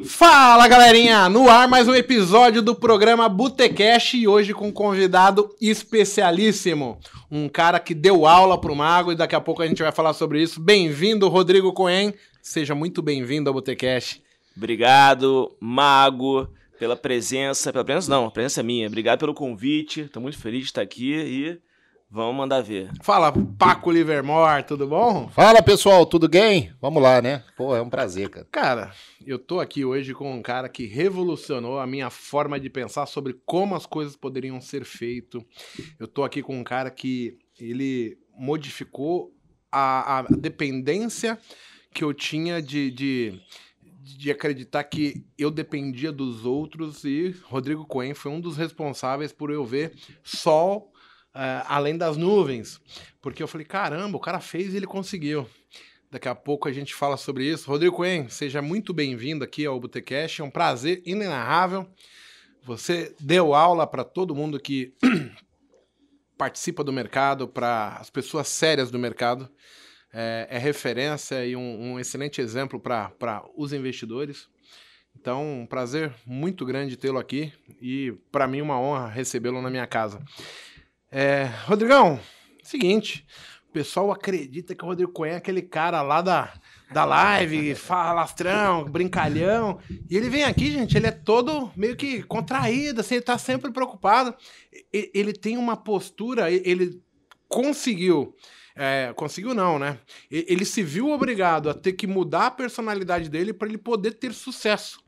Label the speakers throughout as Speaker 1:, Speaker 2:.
Speaker 1: Fala galerinha, no ar mais um episódio do programa Botecash e hoje com um convidado especialíssimo, um cara que deu aula pro Mago e daqui a pouco a gente vai falar sobre isso. Bem-vindo, Rodrigo Cohen, seja muito bem-vindo ao Botecash.
Speaker 2: Obrigado, Mago, pela presença, pela presença não, a presença é minha. Obrigado pelo convite, tô muito feliz de estar aqui e Vamos mandar ver.
Speaker 1: Fala, Paco Livermore, tudo bom?
Speaker 3: Fala, pessoal, tudo bem? Vamos lá, né? Pô, é um prazer, cara.
Speaker 1: Cara, eu tô aqui hoje com um cara que revolucionou a minha forma de pensar sobre como as coisas poderiam ser feitas. Eu tô aqui com um cara que ele modificou a, a dependência que eu tinha de, de, de acreditar que eu dependia dos outros e Rodrigo Cohen foi um dos responsáveis por eu ver sol uh, além das nuvens. Porque eu falei, caramba, o cara fez e ele conseguiu. Daqui a pouco a gente fala sobre isso. Rodrigo Cohen, seja muito bem-vindo aqui ao Botecash. É um prazer inenarrável. Você deu aula para todo mundo que participa do mercado, para as pessoas sérias do mercado. É, é referência e um, um excelente exemplo para os investidores. Então, um prazer muito grande tê-lo aqui e para mim uma honra recebê-lo na minha casa. É, Rodrigão, seguinte, o pessoal acredita que o Rodrigo Cunha é aquele cara lá da, da live, falastrão, brincalhão. E ele vem aqui, gente, ele é todo meio que contraído, assim, ele tá sempre preocupado. Ele tem uma postura, ele conseguiu. É, conseguiu não, né? Ele se viu obrigado a ter que mudar a personalidade dele para ele poder ter sucesso.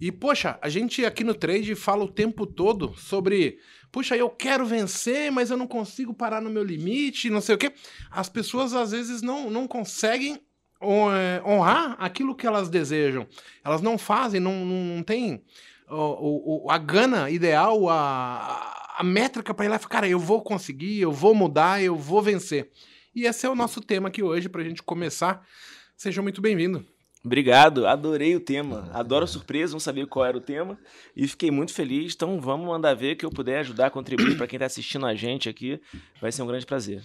Speaker 1: E, poxa, a gente aqui no trade fala o tempo todo sobre puxa, eu quero vencer, mas eu não consigo parar no meu limite, não sei o quê. As pessoas às vezes não, não conseguem é, honrar aquilo que elas desejam. Elas não fazem, não, não tem o, o, a gana ideal, a, a métrica para ir lá e falar, cara, eu vou conseguir, eu vou mudar, eu vou vencer. E esse é o nosso tema aqui hoje, para a gente começar. Seja muito bem-vindo.
Speaker 2: Obrigado, adorei o tema. Adoro a surpresa, não sabia qual era o tema e fiquei muito feliz. Então vamos mandar ver que eu puder ajudar, contribuir para quem está assistindo a gente aqui. Vai ser um grande prazer.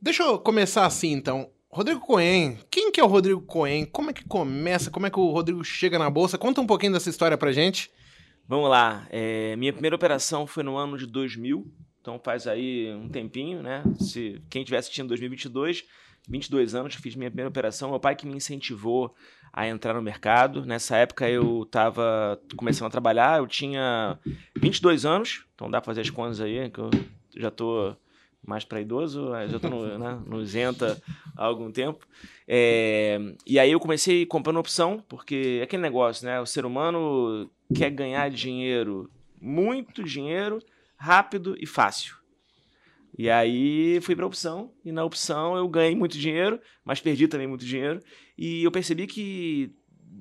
Speaker 1: Deixa eu começar assim, então. Rodrigo Cohen, quem que é o Rodrigo Cohen? Como é que começa? Como é que o Rodrigo chega na bolsa? Conta um pouquinho dessa história pra gente.
Speaker 2: Vamos lá. É, minha primeira operação foi no ano de 2000, então faz aí um tempinho, né? Se quem estiver assistindo 2022, 22 anos, fiz minha primeira operação. Meu pai que me incentivou a entrar no mercado. Nessa época eu estava começando a trabalhar, eu tinha 22 anos, então dá para fazer as contas aí, que eu já estou mais para idoso, já estou no, né, no isenta há algum tempo. É, e aí eu comecei comprando opção, porque é aquele negócio, né? O ser humano quer ganhar dinheiro, muito dinheiro, rápido e fácil. E aí fui para opção, e na opção eu ganhei muito dinheiro, mas perdi também muito dinheiro. E eu percebi que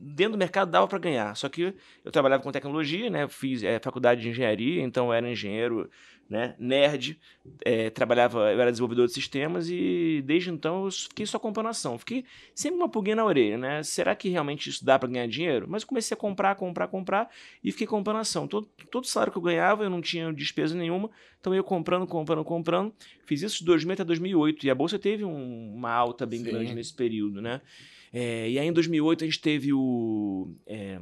Speaker 2: dentro do mercado dava para ganhar. Só que eu trabalhava com tecnologia, né? Fiz é, faculdade de engenharia, então eu era engenheiro né, nerd, é, trabalhava, eu era desenvolvedor de sistemas e desde então eu fiquei só comprando ação. Fiquei sempre uma pulguinha na orelha, né? Será que realmente isso dá para ganhar dinheiro? Mas comecei a comprar, comprar, comprar e fiquei comprando ação. Todo, todo salário que eu ganhava eu não tinha despesa nenhuma, então eu ia comprando, comprando, comprando. Fiz isso de 2000 até 2008 e a bolsa teve um, uma alta bem Sim. grande nesse período, né? É, e aí em 2008 a gente teve o... É,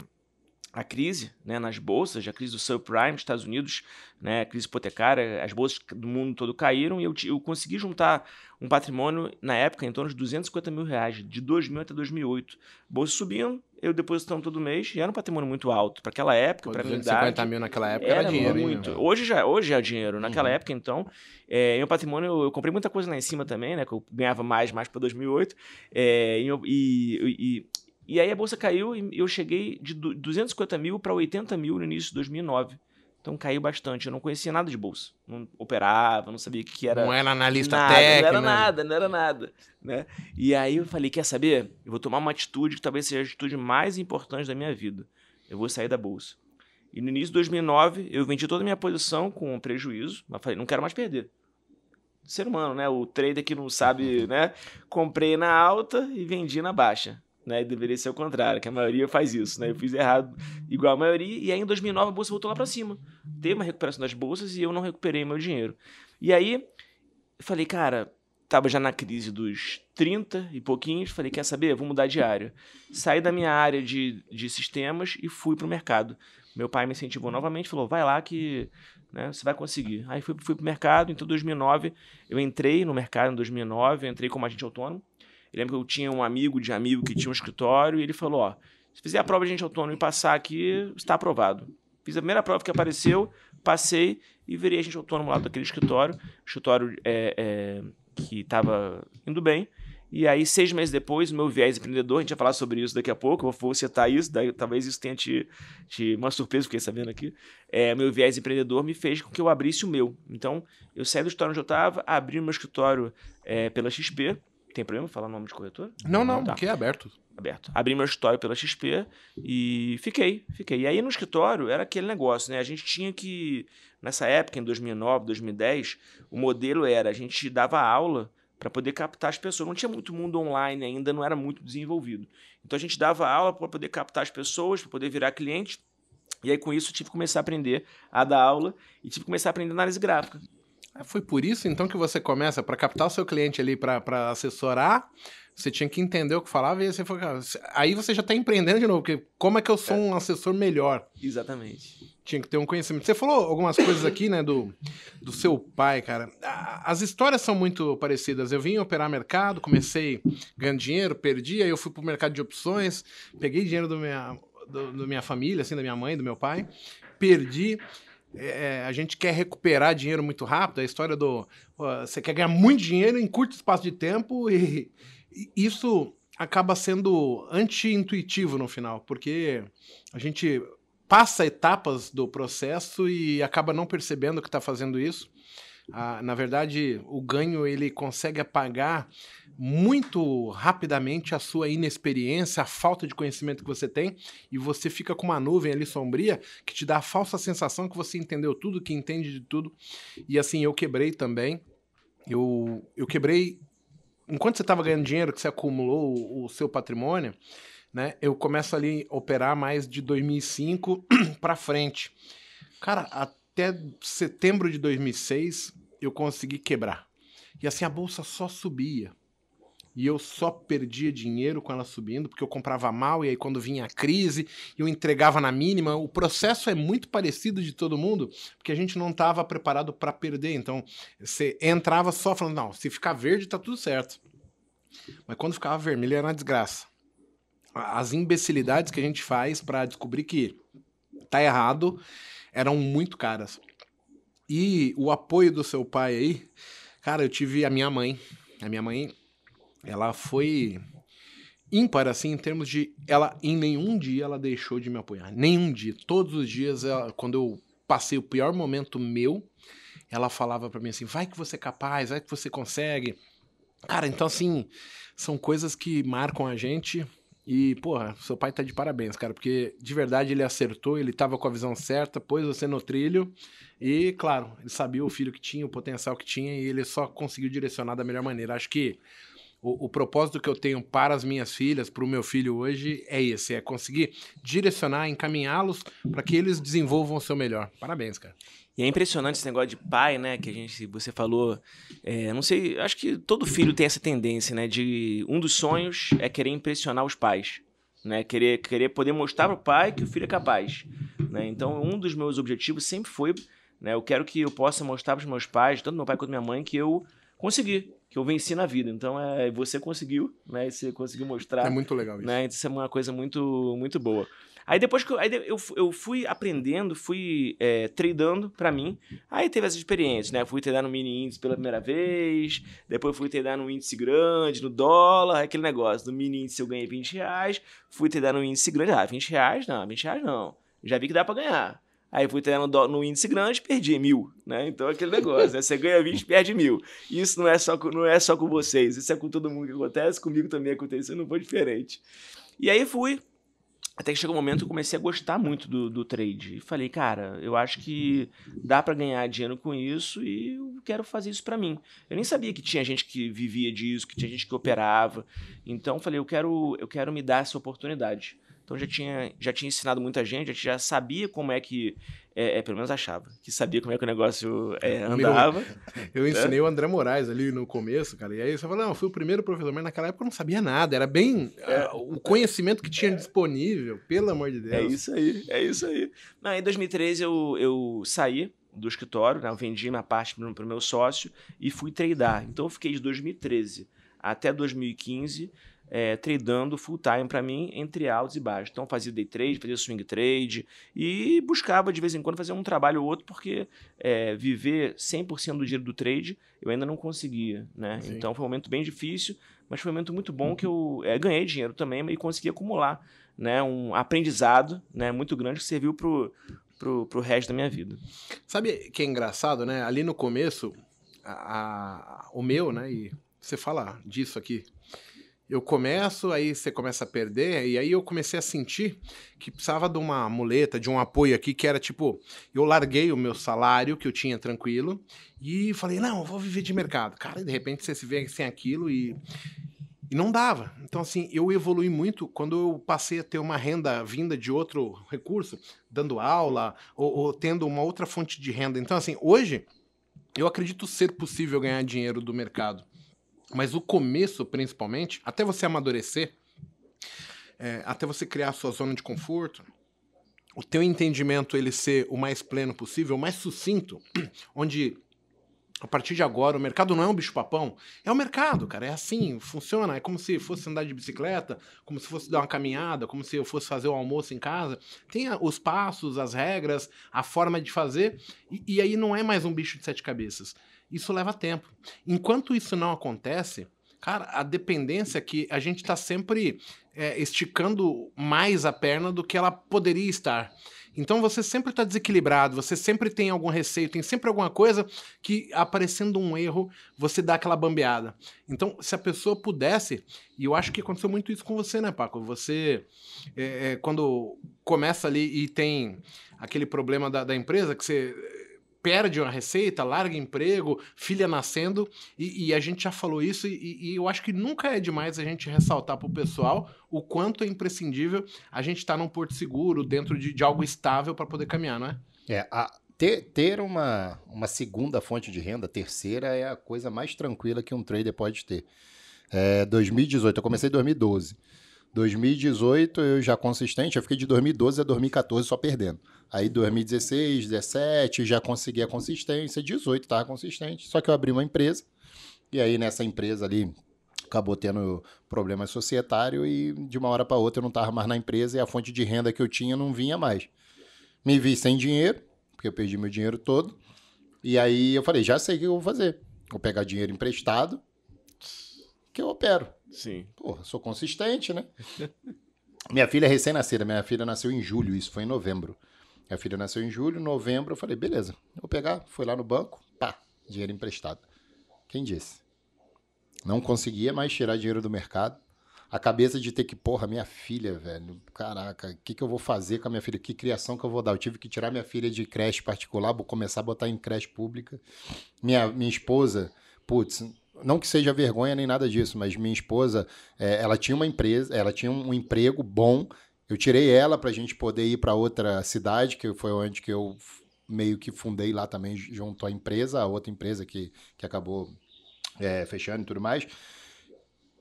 Speaker 2: a crise né, nas bolsas, a crise do subprime nos Estados Unidos, né, a crise hipotecária, as bolsas do mundo todo caíram e eu, eu consegui juntar um patrimônio, na época, em torno de 250 mil reais, de 2000 até 2008. Bolsa subindo, eu depositando todo mês, e era um patrimônio muito alto. Para aquela época, para a realidade...
Speaker 1: 50 mil naquela época era, era dinheiro.
Speaker 2: Muito. Hoje, já, hoje é dinheiro. Naquela uhum. época, então, é, meu patrimônio, eu, eu, comprei muita coisa lá em cima também, né, que eu ganhava mais, mais para 2008, é, e, e, e e aí a bolsa caiu e eu cheguei de 250 mil para 80 mil no início de 2009. Então caiu bastante. Eu não conhecia nada de bolsa. Não operava, não sabia o que, era.
Speaker 1: Não era analista
Speaker 2: nada,
Speaker 1: técnico.
Speaker 2: Não era nada, não era nada. Né? E aí eu falei: quer saber? Eu vou tomar uma atitude que talvez seja a atitude mais importante da minha vida. Eu vou sair da bolsa. E no início de 2009, eu vendi toda a minha posição com prejuízo. Mas falei: não quero mais perder. Ser humano, né? O trader que não sabe, né? Comprei na alta e vendi na baixa né? Deveria ser o contrário, que a maioria faz isso, né? Eu fiz errado igual a maioria e aí em 2009 a bolsa voltou lá para cima. Teve uma recuperação das bolsas e eu não recuperei meu dinheiro. E aí eu falei, cara, estava já na crise dos 30 e pouquinhos, falei, quer saber? Vou mudar de área. Saí da minha área de, de sistemas e fui para o mercado. Meu pai me incentivou novamente, falou, vai lá que né, você vai conseguir. Aí fui, fui para o mercado, então em 2009 eu entrei no mercado em 2009, entrei como agente autônomo. Eu lembro que eu tinha um amigo de amigo que tinha um escritório e ele falou, ó, se fizer a prova de agente autônomo e passar aqui, está aprovado. Fiz a primeira prova que apareceu, passei e virei agente autônomo lá daquele escritório. Escritório é, é, que estava indo bem. E aí, seis meses depois, o meu viés empreendedor, a gente vai falar sobre isso daqui a pouco, eu vou citar isso, daí, talvez isso tenha te, te uma surpresa, fiquei sabendo aqui. É, meu viés empreendedor me fez com que eu abrisse o meu. Então, eu saí do escritório onde eu estava, abri o meu escritório é, pela XP. Tem problema falar o nome de corretor?
Speaker 1: Não, não, tá. porque é aberto.
Speaker 2: Aberto. Abri meu escritório pela XP e fiquei, fiquei. E aí no escritório era aquele negócio, né? A gente tinha que, nessa época, em 2009, 2010, o modelo era, a gente dava aula para poder captar as pessoas. Não tinha muito mundo online ainda, não era muito desenvolvido. Então a gente dava aula para poder captar as pessoas, para poder virar cliente. E aí com isso eu tive que começar a aprender a dar aula e tive que começar a aprender análise gráfica.
Speaker 1: Ah, foi por isso então que você começa para captar o seu cliente ali para assessorar. Você tinha que entender o que falava e você foi, aí você já está empreendendo de novo, porque como é que eu sou é. um assessor melhor?
Speaker 2: Exatamente
Speaker 1: tinha que ter um conhecimento. Você falou algumas coisas aqui, né, do, do seu pai, cara. As histórias são muito parecidas. Eu vim operar mercado, comecei ganhando dinheiro, perdi, aí eu fui pro mercado de opções, peguei dinheiro do minha, do, do minha família, assim, da minha mãe, do meu pai, perdi. É, é a gente quer recuperar dinheiro muito rápido. A história do. Você quer ganhar muito dinheiro em curto espaço de tempo e, e isso acaba sendo anti-intuitivo no final, porque a gente passa etapas do processo e acaba não percebendo que está fazendo isso. Ah, na verdade, o ganho ele consegue apagar muito rapidamente a sua inexperiência, a falta de conhecimento que você tem, e você fica com uma nuvem ali sombria que te dá a falsa sensação que você entendeu tudo, que entende de tudo. E assim, eu quebrei também. Eu, eu quebrei. Enquanto você estava ganhando dinheiro, que você acumulou o, o seu patrimônio, né? Eu começo ali a operar mais de 2005 para frente. Cara, até setembro de 2006 eu consegui quebrar. E assim a bolsa só subia. E eu só perdia dinheiro com ela subindo, porque eu comprava mal e aí quando vinha a crise, eu entregava na mínima. O processo é muito parecido de todo mundo, porque a gente não estava preparado para perder. Então, você entrava só falando, não, se ficar verde tá tudo certo. Mas quando ficava vermelho era uma desgraça as imbecilidades que a gente faz para descobrir que tá errado eram muito caras. E o apoio do seu pai aí, cara, eu tive a minha mãe. A minha mãe, ela foi ímpar, assim, em termos de. Ela, em nenhum dia, ela deixou de me apoiar. Nenhum dia. Todos os dias, ela, quando eu passei o pior momento meu, ela falava para mim assim: vai que você é capaz, vai que você consegue. Cara, então, assim, são coisas que marcam a gente e, porra, seu pai tá de parabéns, cara, porque de verdade ele acertou, ele tava com a visão certa, pôs você no trilho e, claro, ele sabia o filho que tinha, o potencial que tinha e ele só conseguiu direcionar da melhor maneira. Acho que o, o propósito que eu tenho para as minhas filhas, para o meu filho hoje, é esse: é conseguir direcionar, encaminhá-los para que eles desenvolvam o seu melhor. Parabéns, cara.
Speaker 2: E é impressionante esse negócio de pai, né? Que a gente, você falou. É, não sei, acho que todo filho tem essa tendência, né? De um dos sonhos é querer impressionar os pais, né? Querer, querer poder mostrar para o pai que o filho é capaz, né? Então, um dos meus objetivos sempre foi, né? Eu quero que eu possa mostrar para os meus pais, tanto meu pai quanto minha mãe, que eu consegui, que eu venci na vida. Então, é, você conseguiu, né? Você conseguiu mostrar.
Speaker 1: É muito legal isso.
Speaker 2: Né? Isso é uma coisa muito, muito boa. Aí depois que eu, aí eu, eu fui aprendendo, fui é, tradando para mim. Aí teve essas experiências, né? Fui tradar no mini índice pela primeira vez, depois fui tradar no índice grande, no dólar, aquele negócio. No mini índice eu ganhei 20 reais, fui tradar no índice grande, ah, 20 reais não, 20 reais não. Já vi que dá para ganhar. Aí fui treinar no, no, índice grande, perdi mil, né? Então aquele negócio, né? Você ganha 20, perde mil. Isso não é, só com, não é só com vocês, isso é com todo mundo que acontece, comigo também aconteceu, não foi diferente. E aí fui, até que chegou um momento que eu comecei a gostar muito do, do trade. E falei, cara, eu acho que dá para ganhar dinheiro com isso e eu quero fazer isso para mim. Eu nem sabia que tinha gente que vivia disso, que tinha gente que operava. Então falei, eu quero, eu quero me dar essa oportunidade. Então já tinha, já tinha ensinado muita gente, já sabia como é que é, é, pelo menos achava, que sabia como é que o negócio é, andava.
Speaker 1: eu ensinei o André Moraes ali no começo, cara, e aí você falou, não, eu fui o primeiro professor, mas naquela época eu não sabia nada, era bem é. uh, o conhecimento que tinha disponível, pelo amor de Deus.
Speaker 2: É isso aí, é isso aí. Não, em 2013 eu, eu saí do escritório, né, eu vendi minha parte para o meu sócio e fui tradar. Então eu fiquei de 2013 até 2015 é, tradando full time para mim entre altos e baixos. Então fazia day trade, fazia swing trade e buscava de vez em quando fazer um trabalho ou outro, porque é, viver 100% do dinheiro do trade eu ainda não conseguia. Né? Então foi um momento bem difícil, mas foi um momento muito bom que eu é, ganhei dinheiro também e consegui acumular né, um aprendizado né, muito grande que serviu para pro, pro resto da minha vida.
Speaker 1: Sabe que é engraçado, né? Ali no começo, a, a, o meu, né? E você fala disso aqui eu começo, aí você começa a perder, e aí eu comecei a sentir que precisava de uma muleta, de um apoio aqui, que era tipo, eu larguei o meu salário que eu tinha tranquilo, e falei, não, vou viver de mercado. Cara, de repente você se vê sem aquilo e, e não dava. Então, assim, eu evolui muito quando eu passei a ter uma renda vinda de outro recurso, dando aula, ou, ou tendo uma outra fonte de renda. Então, assim, hoje eu acredito ser possível ganhar dinheiro do mercado. Mas o começo, principalmente, até você amadurecer, é, até você criar a sua zona de conforto, o teu entendimento ele ser o mais pleno possível, o mais sucinto, onde a partir de agora o mercado não é um bicho-papão, é o mercado, cara, é assim, funciona, é como se fosse andar de bicicleta, como se fosse dar uma caminhada, como se eu fosse fazer o almoço em casa, tem os passos, as regras, a forma de fazer, e, e aí não é mais um bicho de sete cabeças, isso leva tempo. Enquanto isso não acontece, cara, a dependência é que a gente está sempre é, esticando mais a perna do que ela poderia estar. Então você sempre está desequilibrado, você sempre tem algum receio, tem sempre alguma coisa que aparecendo um erro, você dá aquela bambeada. Então, se a pessoa pudesse, e eu acho que aconteceu muito isso com você, né, Paco? Você, é, é, quando começa ali e tem aquele problema da, da empresa, que você perde uma receita, larga emprego, filha nascendo, e, e a gente já falou isso, e, e, eu acho que nunca é demais a gente ressaltar para o pessoal o quanto é imprescindível a gente estar tá num porto seguro, dentro de, de algo estável para poder caminhar, não é?
Speaker 3: É, a, ter, ter uma, uma segunda fonte de renda, terceira, é a coisa mais tranquila que um trader pode ter. É, 2018, eu comecei em 2012. 2018 eu já consistente, eu fiquei de 2012 a 2014 só perdendo. Aí 2016, 17 já consegui a consistência, 18 estava consistente. Só que eu abri uma empresa e aí nessa empresa ali acabou tendo problema societário e de uma hora para outra eu não estava mais na empresa e a fonte de renda que eu tinha não vinha mais. Me vi sem dinheiro, porque eu perdi meu dinheiro todo. E aí eu falei, já sei o que eu vou fazer. Vou pegar dinheiro emprestado que eu opero.
Speaker 2: Sim.
Speaker 3: Porra, sou consistente, né? minha filha é recém-nascida, minha filha nasceu em julho, isso foi em novembro. Minha filha nasceu em julho, novembro, eu falei, beleza, vou pegar, fui lá no banco, pá, dinheiro emprestado. Quem disse? Não conseguia mais tirar dinheiro do mercado. A cabeça de ter que, porra, minha filha, velho, caraca, o que, que eu vou fazer com a minha filha? Que criação que eu vou dar? Eu tive que tirar minha filha de creche particular, vou começar a botar em creche pública. Minha, minha esposa, putz, não que seja vergonha nem nada disso, mas minha esposa, é, ela tinha uma empresa, ela tinha um emprego bom. Eu tirei ela para a gente poder ir para outra cidade, que foi onde que eu meio que fundei lá também junto à empresa, a outra empresa que, que acabou é, fechando e tudo mais.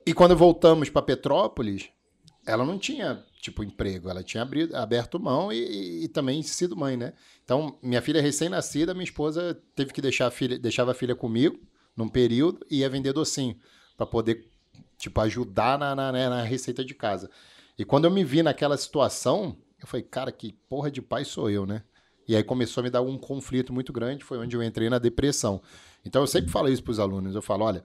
Speaker 3: E quando voltamos para Petrópolis, ela não tinha tipo emprego, ela tinha abrido, aberto mão e, e, e, também sido mãe, né? Então, minha filha recém-nascida, minha esposa teve que deixar a filha, deixava a filha comigo num período e ia vender docinho para poder tipo ajudar na, na, né, na, receita de casa. E quando eu me vi naquela situação, eu falei, cara, que porra de pai sou eu, né? E aí começou a me dar um conflito muito grande, foi onde eu entrei na depressão. Então eu sempre falo isso para os alunos, eu falo, olha,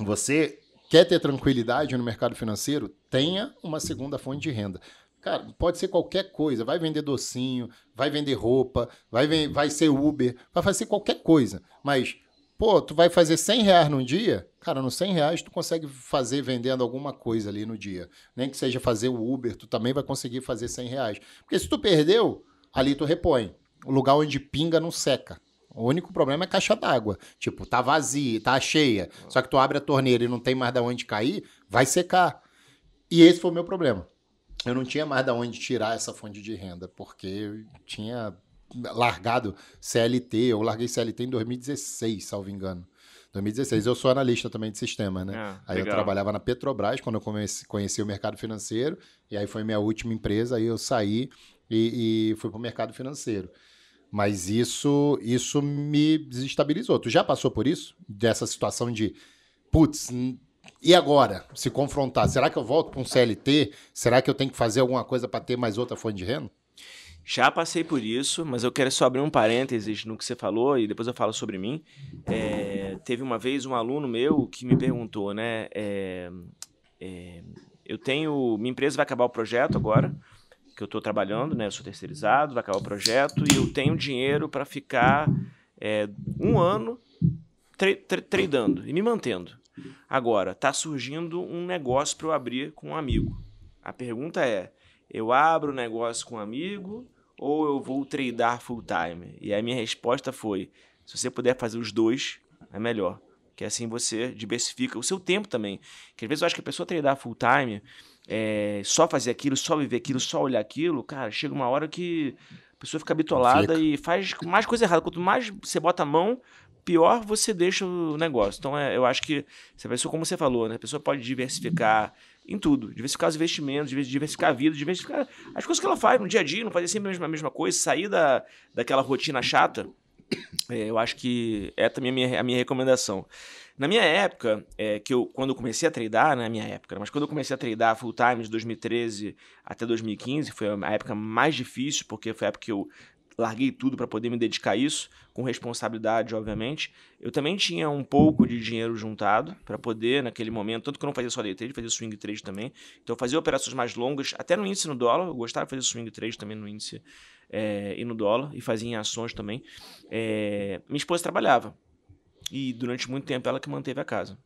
Speaker 3: você quer ter tranquilidade no mercado financeiro, tenha uma segunda fonte de renda. Cara, pode ser qualquer coisa. Vai vender docinho, vai vender roupa, vai, vai ser Uber, vai fazer qualquer coisa. Mas Pô, tu vai fazer 100 reais num dia? Cara, nos 100 reais tu consegue fazer vendendo alguma coisa ali no dia. Nem que seja fazer o Uber, tu também vai conseguir fazer 100 reais. Porque se tu perdeu, ali tu repõe. O lugar onde pinga não seca. O único problema é caixa d'água. Tipo, tá vazia, tá cheia. Só que tu abre a torneira e não tem mais da onde cair, vai secar. E esse foi o meu problema. Eu não tinha mais da onde tirar essa fonte de renda, porque eu tinha largado CLT. Eu larguei CLT em 2016, salvo engano. 2016. Eu sou analista também de sistema, né?
Speaker 2: Ah,
Speaker 3: aí eu
Speaker 2: legal.
Speaker 3: trabalhava na Petrobras quando eu comecei, conheci o mercado financeiro. E aí foi minha última empresa. Aí eu saí e, e fui para o mercado financeiro. Mas isso, isso me desestabilizou. Tu já passou por isso? Dessa situação de, putz, e agora? Se confrontar, será que eu volto para um CLT? Será que eu tenho que fazer alguma coisa para ter mais outra fonte de renda?
Speaker 2: Já passei por isso, mas eu quero só abrir um parênteses no que você falou e depois eu falo sobre mim. É, teve uma vez um aluno meu que me perguntou, né? é, é, eu tenho. Minha empresa vai acabar o projeto agora, que eu estou trabalhando, né? Eu sou terceirizado, vai acabar o projeto e eu tenho dinheiro para ficar é, um ano tra- tra- tradando e me mantendo. Agora, tá surgindo um negócio para eu abrir com um amigo. A pergunta é: eu abro o negócio com um amigo ou eu vou tradar full time? E a minha resposta foi: se você puder fazer os dois, é melhor. Que assim você diversifica o seu tempo também. Que às vezes eu acho que a pessoa tradar full time, é, só fazer aquilo, só viver aquilo, só olhar aquilo, cara, chega uma hora que a pessoa fica bitolada
Speaker 3: Fica.
Speaker 2: e faz mais coisa errada. Quanto mais você bota a mão, pior você deixa o negócio. Então é, eu acho que, se a pessoa, como você falou, né, a pessoa pode diversificar em tudo. Diversificar os investimentos, diver- diversificar a vida, diversificar as coisas que ela faz no dia a dia, não fazer sempre a mesma, a mesma coisa, sair da, daquela rotina chata. É, eu acho que é também a minha, a minha recomendação. Na minha época, é, que eu, quando eu comecei a tradar, na minha época, né, mas quando eu comecei a tradar full time de 2013 até 2015, foi a época mais difícil, porque foi a época que eu larguei tudo para poder me dedicar a isso, com responsabilidade, obviamente. Eu também tinha um pouco de dinheiro juntado para poder, naquele momento, tanto que eu não fazia só day trade, fazia swing trade também. Então eu fazia operações mais longas, até no índice no dólar, eu gostava de fazer swing trade também no índice é, e no dólar, e fazia em ações também. É, minha esposa trabalhava. E durante muito tempo ela que manteve a casa.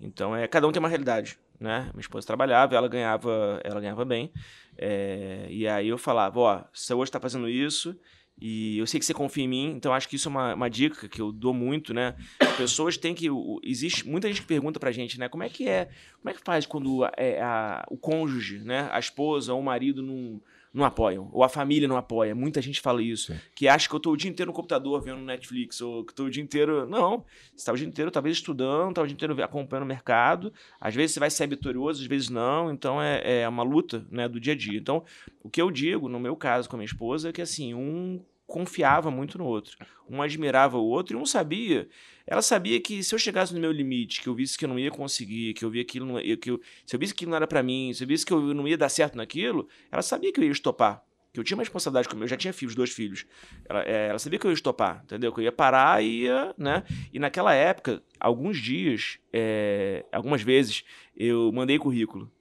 Speaker 2: Então, é, cada um tem uma realidade, né? Minha esposa trabalhava, ela ganhava, ela ganhava bem. É, e aí eu falava, ó, você hoje está fazendo isso e eu sei que você confia em mim, então acho que isso é uma, uma dica que eu dou muito, né? As pessoas têm que... Existe muita gente que pergunta pra gente, né? Como é que é... Como é que faz quando é, a- o cônjuge, né? A esposa ou o marido não, não apoiam? Ou a família não apoia? Muita gente fala isso.
Speaker 3: Sim.
Speaker 2: Que acha que eu tô o dia inteiro no computador vendo Netflix, ou que tô o dia inteiro... Não, você tá o dia inteiro talvez estudando, tá o dia inteiro acompanhando o mercado. Às vezes você vai ser vitorioso, às vezes não. Então é, é uma luta né, do dia a dia. Então, o que eu digo, no meu caso com a minha esposa, é que assim, um confiava muito no outro. Um admirava o outro e um sabia. Ela sabia que se eu chegasse no meu limite, que eu visse que eu não ia conseguir, que eu via aquilo, que eu, se eu visse que aquilo não era pra mim, se eu visse que eu não ia dar certo naquilo, ela sabia que eu ia estopar. Que eu tinha uma responsabilidade comigo, eu já tinha filhos, dois filhos. Ela, é, ela sabia que eu ia estopar, entendeu? Que eu ia parar e ia, né? E naquela época, alguns dias, é, algumas vezes, eu mandei currículo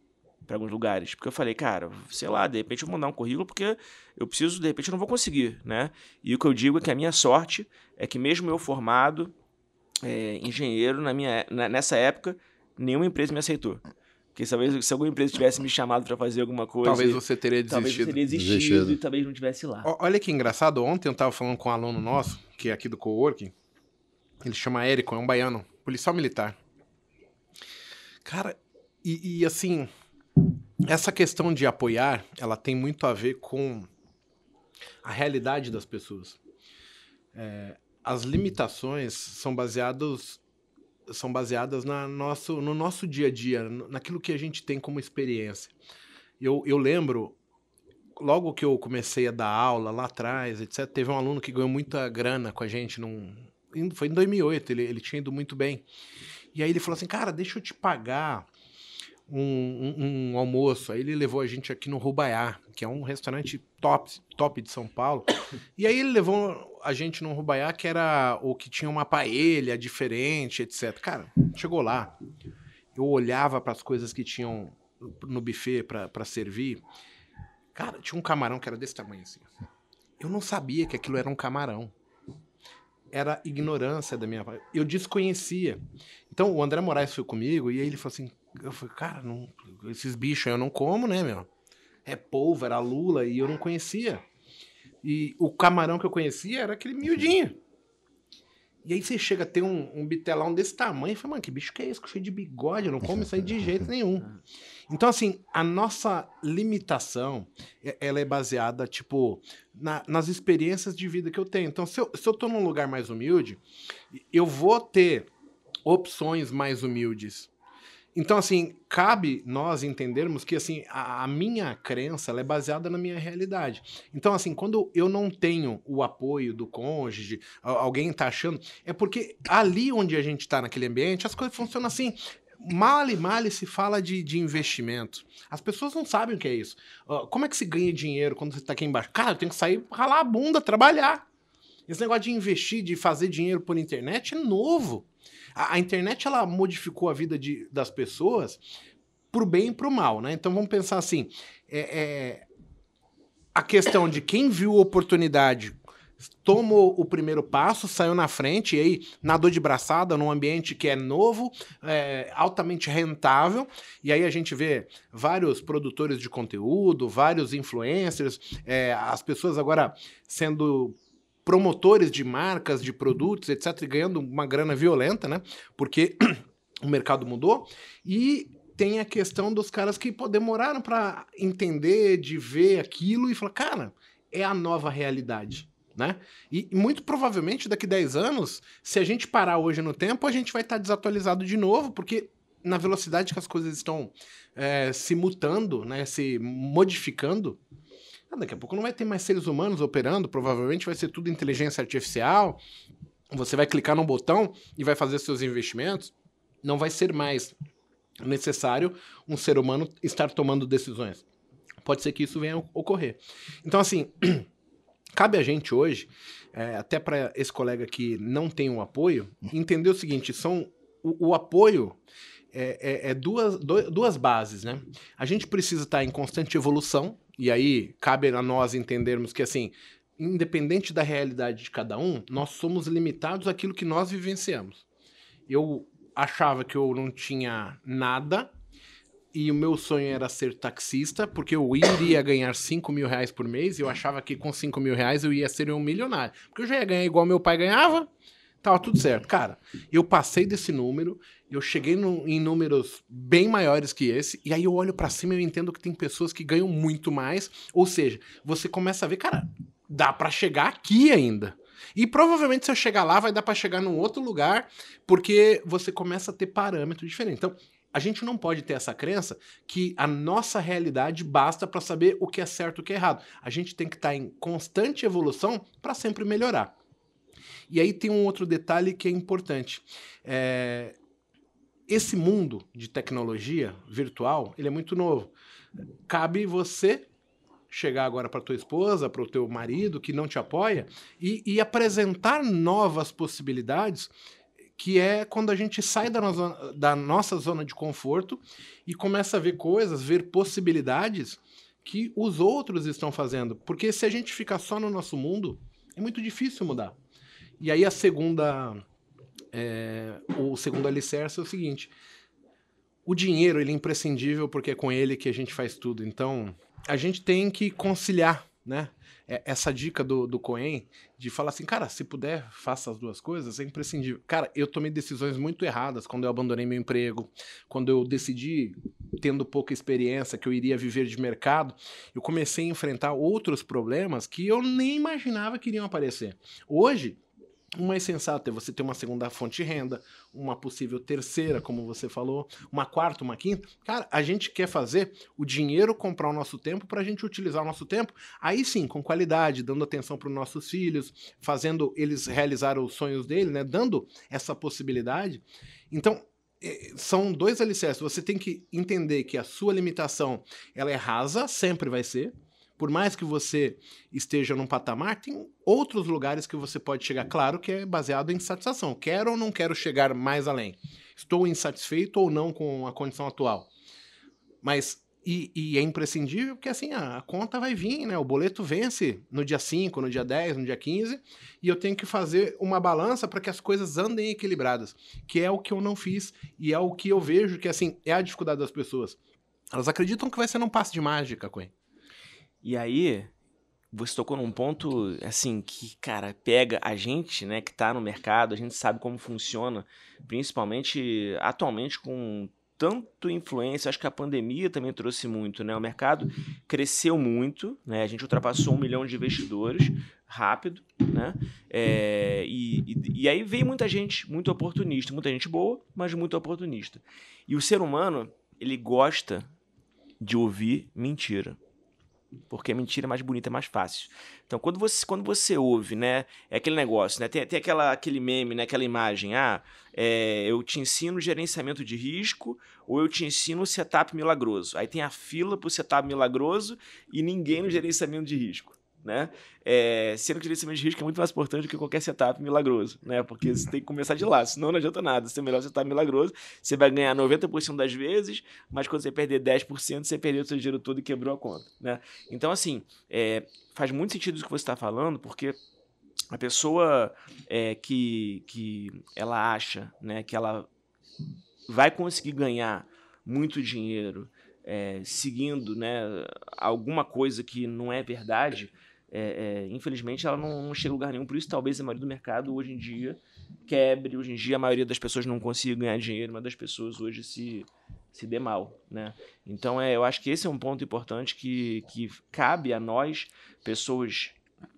Speaker 2: para alguns lugares. Porque eu falei, cara, sei lá, de repente eu vou mandar um currículo porque eu preciso, de repente eu não vou conseguir, né? E o que eu digo é que a minha sorte é que mesmo eu formado, é, engenheiro, na minha, na- nessa época, nenhuma empresa me aceitou. Porque talvez se alguma empresa tivesse me chamado para fazer alguma coisa,
Speaker 1: Talvez você teria
Speaker 2: talvez eu
Speaker 1: desistido.
Speaker 2: teria desistido,
Speaker 3: Desistido.
Speaker 2: e talvez não tivesse lá.
Speaker 1: Olha que engraçado, ontem eu tava falando com um aluno nosso, que é aqui do coworking, ele chama Érico, é um baiano, policial militar. Cara, e, e, assim, essa questão de apoiar, ela tem muito a ver com a realidade das pessoas. É, as limitações são baseadas são baseadas na nosso, no nosso dia a dia, naquilo que a gente tem como experiência. Eu, eu lembro logo que eu comecei a dar aula lá atrás, etc., teve um aluno que ganhou muita grana com a gente. Num, foi em 2008, ele, ele tinha ido muito bem. E aí ele falou assim: Cara, deixa eu te pagar um, um- um almoço. Aí ele levou a gente aqui no Rubaiá, que é um restaurante top, top de São Paulo. E aí ele levou a gente no Rubaiá, que era o que tinha uma paella diferente, etc. Cara, chegou lá, eu olhava para as coisas que tinham no buffet para servir. Cara, tinha um camarão que era desse tamanho assim. Eu não sabia que aquilo era um camarão. Era ignorância da minha parte. Eu desconhecia. Então, o André Moraes foi comigo e aí ele falou assim: eu falei, cara, não- esses bichos aí eu não como, né, meu? É polvo, era lula e eu não conhecia. E o camarão que eu conhecia era aquele miudinho. E aí você chega a ter um, um bitelão desse tamanho e fala, mano, que bicho que é esse? Cheio de bigode, eu não como isso aí de jeito nenhum. Então, assim, a nossa limitação, ela é baseada, tipo, na, nas experiências de vida que eu tenho. Então, se eu, se eu tô num lugar mais humilde, eu vou ter opções mais humildes. Então, assim, cabe nós entendermos que, assim, a, a, minha crença, é baseada na minha realidade. Então, assim, quando eu não tenho o apoio do cônjuge, alguém tá achando, é porque ali onde a gente tá naquele ambiente, as coisas funcionam assim. Mal e mal se fala de, de investimento. As pessoas não sabem o que é isso. Uh, como é que se ganha dinheiro quando você tá aqui embaixo? Cara, eu tenho que sair, ralar a bunda, trabalhar. Esse negócio de investir, de fazer dinheiro por internet é novo. A, a internet ela modificou a vida de, das pessoas pro bem e pro mal, né? Então vamos pensar assim: é, é, a questão de quem viu oportunidade tomou o primeiro passo, saiu na frente e aí nadou de braçada num ambiente que é novo, é, altamente rentável. E aí a gente vê vários produtores de conteúdo, vários influencers, é, as pessoas agora sendo promotores de marcas, de produtos, etc., ganhando uma grana violenta, né? Porque o mercado mudou. E tem a questão dos caras que pô, demoraram para entender, de ver aquilo e falar, cara, é a nova realidade. Né? E muito provavelmente daqui 10 anos, se a gente parar hoje no tempo, a gente vai estar tá desatualizado de novo, porque na velocidade que as coisas estão é, se mutando, né, se modificando, ah, daqui a pouco não vai ter mais seres humanos operando, provavelmente vai ser tudo inteligência artificial. Você vai clicar num botão e vai fazer seus investimentos. Não vai ser mais necessário um ser humano estar tomando decisões. Pode ser que isso venha a ocorrer. Então, assim, cabe a gente hoje, é, até para esse colega que não tem um apoio, entender o seguinte: são o, o apoio é, é, é duas, duas bases, né? A gente precisa estar em constante evolução, e aí cabe a nós entendermos que, assim, independente da realidade de cada um, nós somos limitados àquilo que nós vivenciamos. Eu achava que eu não tinha nada e o meu sonho era ser taxista, porque eu iria ganhar 5 mil reais por mês e eu achava que com 5 mil reais eu ia ser um milionário. Porque eu já ia ganhar igual meu pai ganhava, tava tudo certo. Cara, eu passei desse número, eu cheguei no, em números bem maiores que esse, e aí eu olho para cima e eu entendo que tem pessoas que ganham muito mais. Ou seja, você começa a ver, cara, dá para chegar aqui ainda. E provavelmente se eu chegar lá, vai dar para chegar num outro lugar, porque você começa a ter parâmetros diferentes. Então, a gente não pode ter essa crença que a nossa realidade basta para saber o que é certo e o que é errado. A gente tem que estar tá em constante evolução para sempre melhorar. E aí tem um outro detalhe que é importante. É, esse mundo de tecnologia virtual, ele é muito novo. Cabe você chegar agora para tua esposa, para o teu marido que não te apoia e, e, apresentar novas possibilidades, que é quando a gente sai da, no, da nossa zona de conforto e começa a ver coisas, ver possibilidades que os outros estão fazendo. Porque se a gente ficar só no nosso mundo, é muito difícil mudar. E aí a segunda é, o segundo alicerce é o seguinte: o dinheiro ele é imprescindível porque é com ele que a gente faz tudo. Então, a gente tem que conciliar, né? É, essa dica do, do Coen de falar assim, cara, se puder, faça as duas coisas, é imprescindível. Cara, eu tomei decisões muito erradas quando eu abandonei meu emprego, quando eu decidi, tendo pouca experiência, que eu iria viver de mercado, eu comecei a enfrentar outros problemas que eu nem imaginava que iriam aparecer. Hoje, o mais sensato é você ter uma segunda fonte de renda, uma possível terceira, como você falou, uma quarta, uma quinta. Cara, a gente quer fazer o dinheiro comprar o nosso tempo para a gente utilizar o nosso tempo, aí sim, com qualidade, dando atenção para os nossos filhos, fazendo eles realizar os sonhos dele, né? Dando essa possibilidade. Então, é, são dois alicerces. Você tem que entender que a sua limitação ela é rasa, sempre vai ser por mais que você esteja num patamar, tem outros lugares que você pode chegar. Claro que é baseado em satisfação. Quero ou não quero chegar mais além? Estou insatisfeito ou não com a condição atual? Mas, e, e é imprescindível porque assim, a, conta vai vir, né? O boleto vence no dia 5, no dia 10, no dia 15, e eu tenho que fazer uma balança para que as coisas andem equilibradas, que é o que eu não fiz e é o que eu vejo que, assim, é a dificuldade das pessoas. Elas acreditam que vai ser num passe de mágica, Coen.
Speaker 2: E aí, você tocou num ponto, assim, que, cara, pega a gente, né, que tá no mercado, a gente sabe como funciona, principalmente atualmente com tanto influência, acho que a pandemia também trouxe muito, né? O mercado cresceu muito, né? A gente ultrapassou um milhão de investidores rápido, né? É, e, e, e, aí veio muita gente, muito oportunista, muita gente boa, mas muito oportunista. E o ser humano, ele gosta de ouvir mentira. Porque a mentira é mais bonita, é mais fácil. Então, quando você, quando você ouve, né? É aquele negócio, né? Tem, tem aquela, aquele meme, né? Aquela imagem. Ah, é, eu te ensino gerenciamento de risco ou eu te ensino setup milagroso. Aí tem a fila para o setup milagroso e ninguém no gerenciamento de risco né? É, sendo que gerenciamento de risco é muito mais importante do que qualquer setup milagroso, né? Porque você tem que começar de lá, senão não adianta nada. Se é melhor setup milagroso, você vai ganhar 90% das vezes, mas quando você perder 10%, você perdeu o seu dinheiro todo e quebrou a conta, né? Então, assim, é, faz muito sentido isso que você está falando, porque a pessoa é, que, que ela acha né, que ela vai conseguir ganhar muito dinheiro é, seguindo né, alguma coisa que não é verdade, é, é, infelizmente ela não, não, chega a lugar nenhum. Por isso, talvez a maioria do mercado hoje em dia quebre. Hoje em dia, a maioria das pessoas não consiga ganhar dinheiro, mas das pessoas hoje se, se dê mal. Né? Então, é, eu acho que esse é um ponto importante que, que cabe a nós, pessoas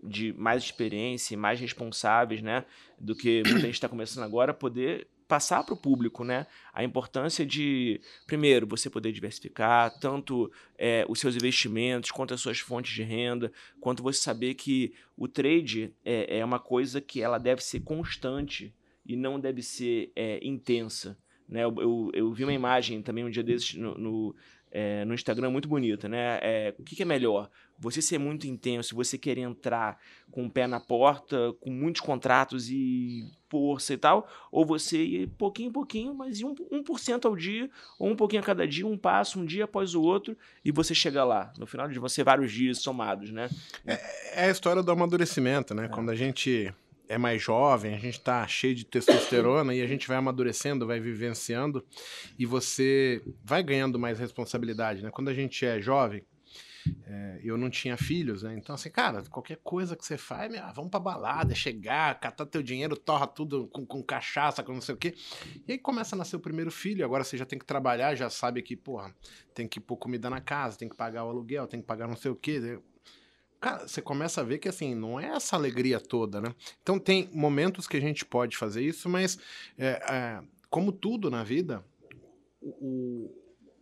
Speaker 2: de mais experiência mais responsáveis né, do que muita gente está começando agora, poder passar para o público, né? A importância de, primeiro, você poder diversificar tanto é, os seus investimentos, quanto as suas fontes de renda, quanto você saber que o trade é, é uma coisa que ela deve ser constante e não deve ser é, intensa. Né? Eu, eu, eu, vi uma imagem também um dia desses no, no é, no Instagram muito bonita, né? É, o que, que, é melhor? Você ser muito intenso, você querer entrar com o pé na porta, com muitos contratos e força e tal, ou você ir pouquinho em pouquinho, mas ir um, 1% ao dia, ou um pouquinho a cada dia, um passo, um dia após o outro, e você chega lá. No final de você, vários dias somados, né?
Speaker 1: É, é a história do amadurecimento, né? É. Quando a gente é mais jovem, a gente está cheio de testosterona e a gente vai amadurecendo, vai vivenciando e você vai ganhando mais responsabilidade, né? Quando a gente é jovem, é, eu não tinha filhos, né? Então, assim, cara, qualquer coisa que você faz, meu, vamos pra balada, chegar, catar teu dinheiro, torra tudo com, com cachaça, com não sei o quê. E aí começa a nascer o primeiro filho, agora você já tem que trabalhar, já sabe que, porra, tem que pôr comida na casa, tem que pagar o aluguel, tem que pagar não sei o quê cara, você começa a ver que assim, não é essa alegria toda, né? Então tem momentos que a gente pode fazer isso, mas é, é, como tudo na vida, o,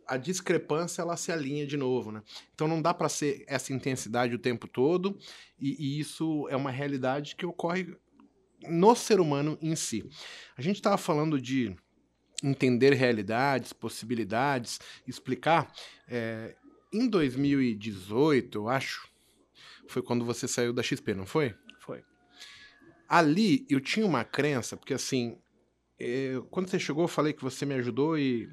Speaker 1: a discrepância ela se alinha de novo, né? Então não dá para ser essa intensidade o tempo todo, e, e, isso é uma realidade que ocorre no ser humano em si. A gente estava falando de entender realidades, possibilidades, explicar. É, em 2018, eu acho, foi quando você saiu da XP, não foi?
Speaker 2: Foi.
Speaker 1: Ali eu tinha uma crença, porque assim, eu, é, quando você chegou, eu falei que você me ajudou e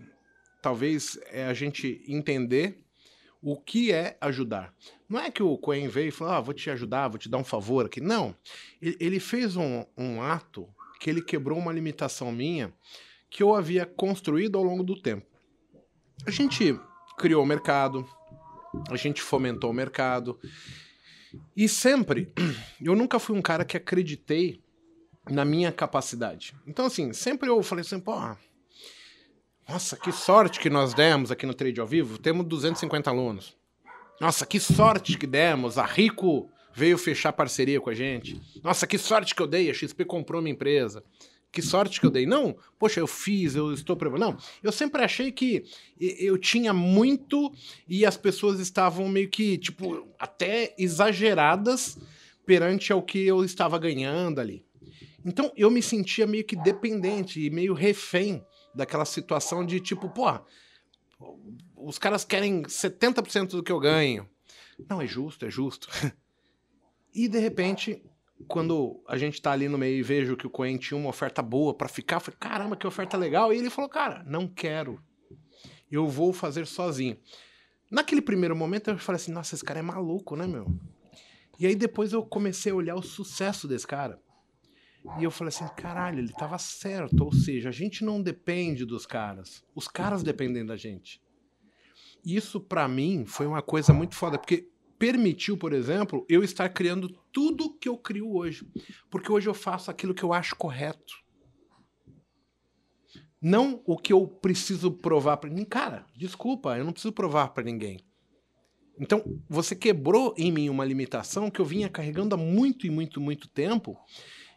Speaker 1: talvez é a gente entender o que é ajudar. Não é que o Cohen veio e falou, ah, vou te ajudar, vou te dar um favor aqui. Não. Ele fez um, um ato que ele quebrou uma limitação minha que eu havia construído ao longo do tempo. A gente criou o mercado, a gente fomentou o mercado, e sempre, eu nunca fui um cara que acreditei na minha capacidade. Então, assim, sempre eu falei assim, pô, nossa, que sorte que nós demos aqui no Trade ao Vivo, temos 250 alunos. Nossa, que sorte que demos, a Rico veio fechar parceria com a gente. Nossa, que sorte que eu dei, a XP comprou minha empresa que sorte que eu dei. Não, poxa, eu fiz, eu estou preparado. Não, eu sempre achei que eu tinha muito e as pessoas estavam meio que, tipo, até exageradas perante ao que eu estava ganhando ali. Então eu me sentia meio que dependente e meio refém daquela situação de tipo, pô, os caras querem 70% do que eu ganho. Não, é justo, é justo. e de repente quando a gente tá ali no meio e vejo que o Coen tinha uma oferta boa para ficar, eu falei, caramba, que oferta legal. E ele falou, cara, não quero. Eu vou fazer sozinho. Naquele primeiro momento eu falei assim, nossa, esse cara é maluco, né, meu? E aí depois eu comecei a olhar o sucesso desse cara. E eu falei assim, caralho, ele tava certo. Ou seja, a gente não depende dos caras. Os caras dependem da gente. Isso para mim foi uma coisa muito foda, porque permitiu, por exemplo, eu estar criando tudo que eu crio hoje. Porque hoje eu faço aquilo que eu acho correto. Não o que eu preciso provar para ninguém. Cara, desculpa, eu não preciso provar para ninguém. Então, você quebrou em mim uma limitação que eu vinha carregando há muito e muito, muito tempo.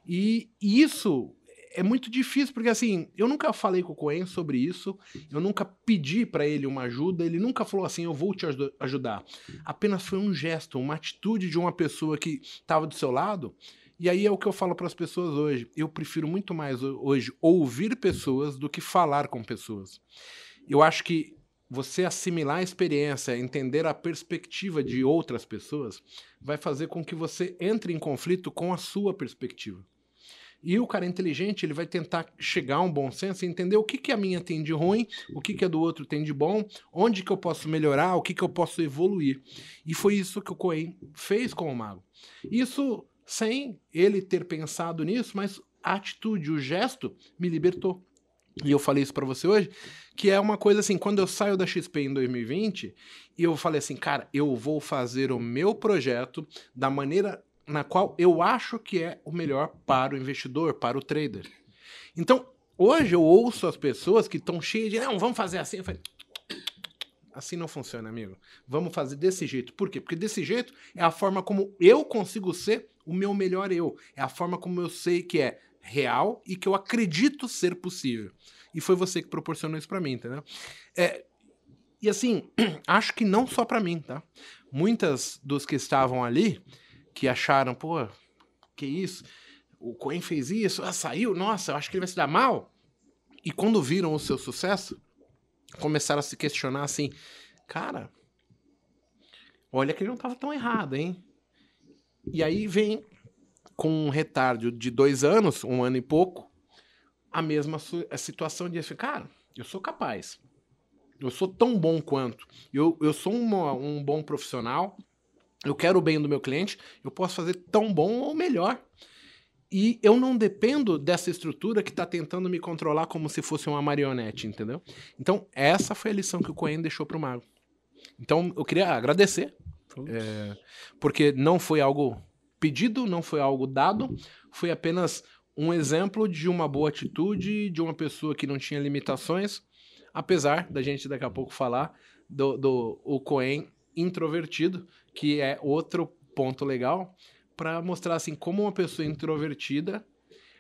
Speaker 1: E isso é muito difícil, porque assim, eu nunca falei com o Coen sobre isso, eu nunca pedi para ele uma ajuda, ele nunca falou assim, eu vou te ajudar. Apenas foi um gesto, uma atitude de uma pessoa que estava do seu lado. E aí é o que eu falo para as pessoas hoje. Eu prefiro muito mais hoje ouvir pessoas do que falar com pessoas. Eu acho que você assimilar a experiência, entender a perspectiva de outras pessoas, vai fazer com que você entre em conflito com a sua perspectiva. E o cara inteligente, ele vai tentar chegar a um bom senso e entender o que, que a minha tem de ruim, o que, que a do outro tem de bom, onde que eu posso melhorar, o que, que eu posso evoluir. E foi isso que o Coen fez com o mago. Isso sem ele ter pensado nisso, mas a atitude, o gesto me libertou. E eu falei isso para você hoje, que é uma coisa assim, quando eu saio da XP em 2020, e eu falei assim, cara, eu vou fazer o meu projeto da maneira na qual eu acho que é o melhor para o investidor, para o trader. Então, hoje eu ouço as pessoas que estão cheias de, não, vamos fazer assim. Eu falei, assim não funciona, amigo. Vamos fazer desse jeito. Por quê? Porque desse jeito é a forma como eu consigo ser o meu melhor eu. É a forma como eu sei que é real e que eu acredito ser possível. E foi você que proporcionou isso para mim, entendeu? É, e assim, acho que não só para mim, tá? Muitas dos que estavam ali que acharam, pô, que isso? O Coen fez isso, ah, saiu, nossa, eu acho que ele vai se dar mal. E quando viram o seu sucesso, começaram a se questionar assim, cara, olha que ele não estava tão errado, hein? E aí vem com um retardo de dois anos, um ano e pouco, a mesma a situação de, cara, eu sou capaz. Eu sou tão bom quanto. Eu, eu sou um bom profissional eu quero o bem do meu cliente, eu posso fazer tão bom ou melhor. E eu não dependo dessa estrutura que está tentando me controlar como se fosse uma marionete, entendeu? Então, essa foi a lição que o Coen deixou para o Mago. Então, eu queria agradecer, é, porque não foi algo pedido, não foi algo dado, foi apenas um exemplo de uma boa atitude, de uma pessoa que não tinha limitações, apesar da gente daqui a pouco falar do, do o Coen introvertido, que é outro ponto legal para mostrar assim como uma pessoa introvertida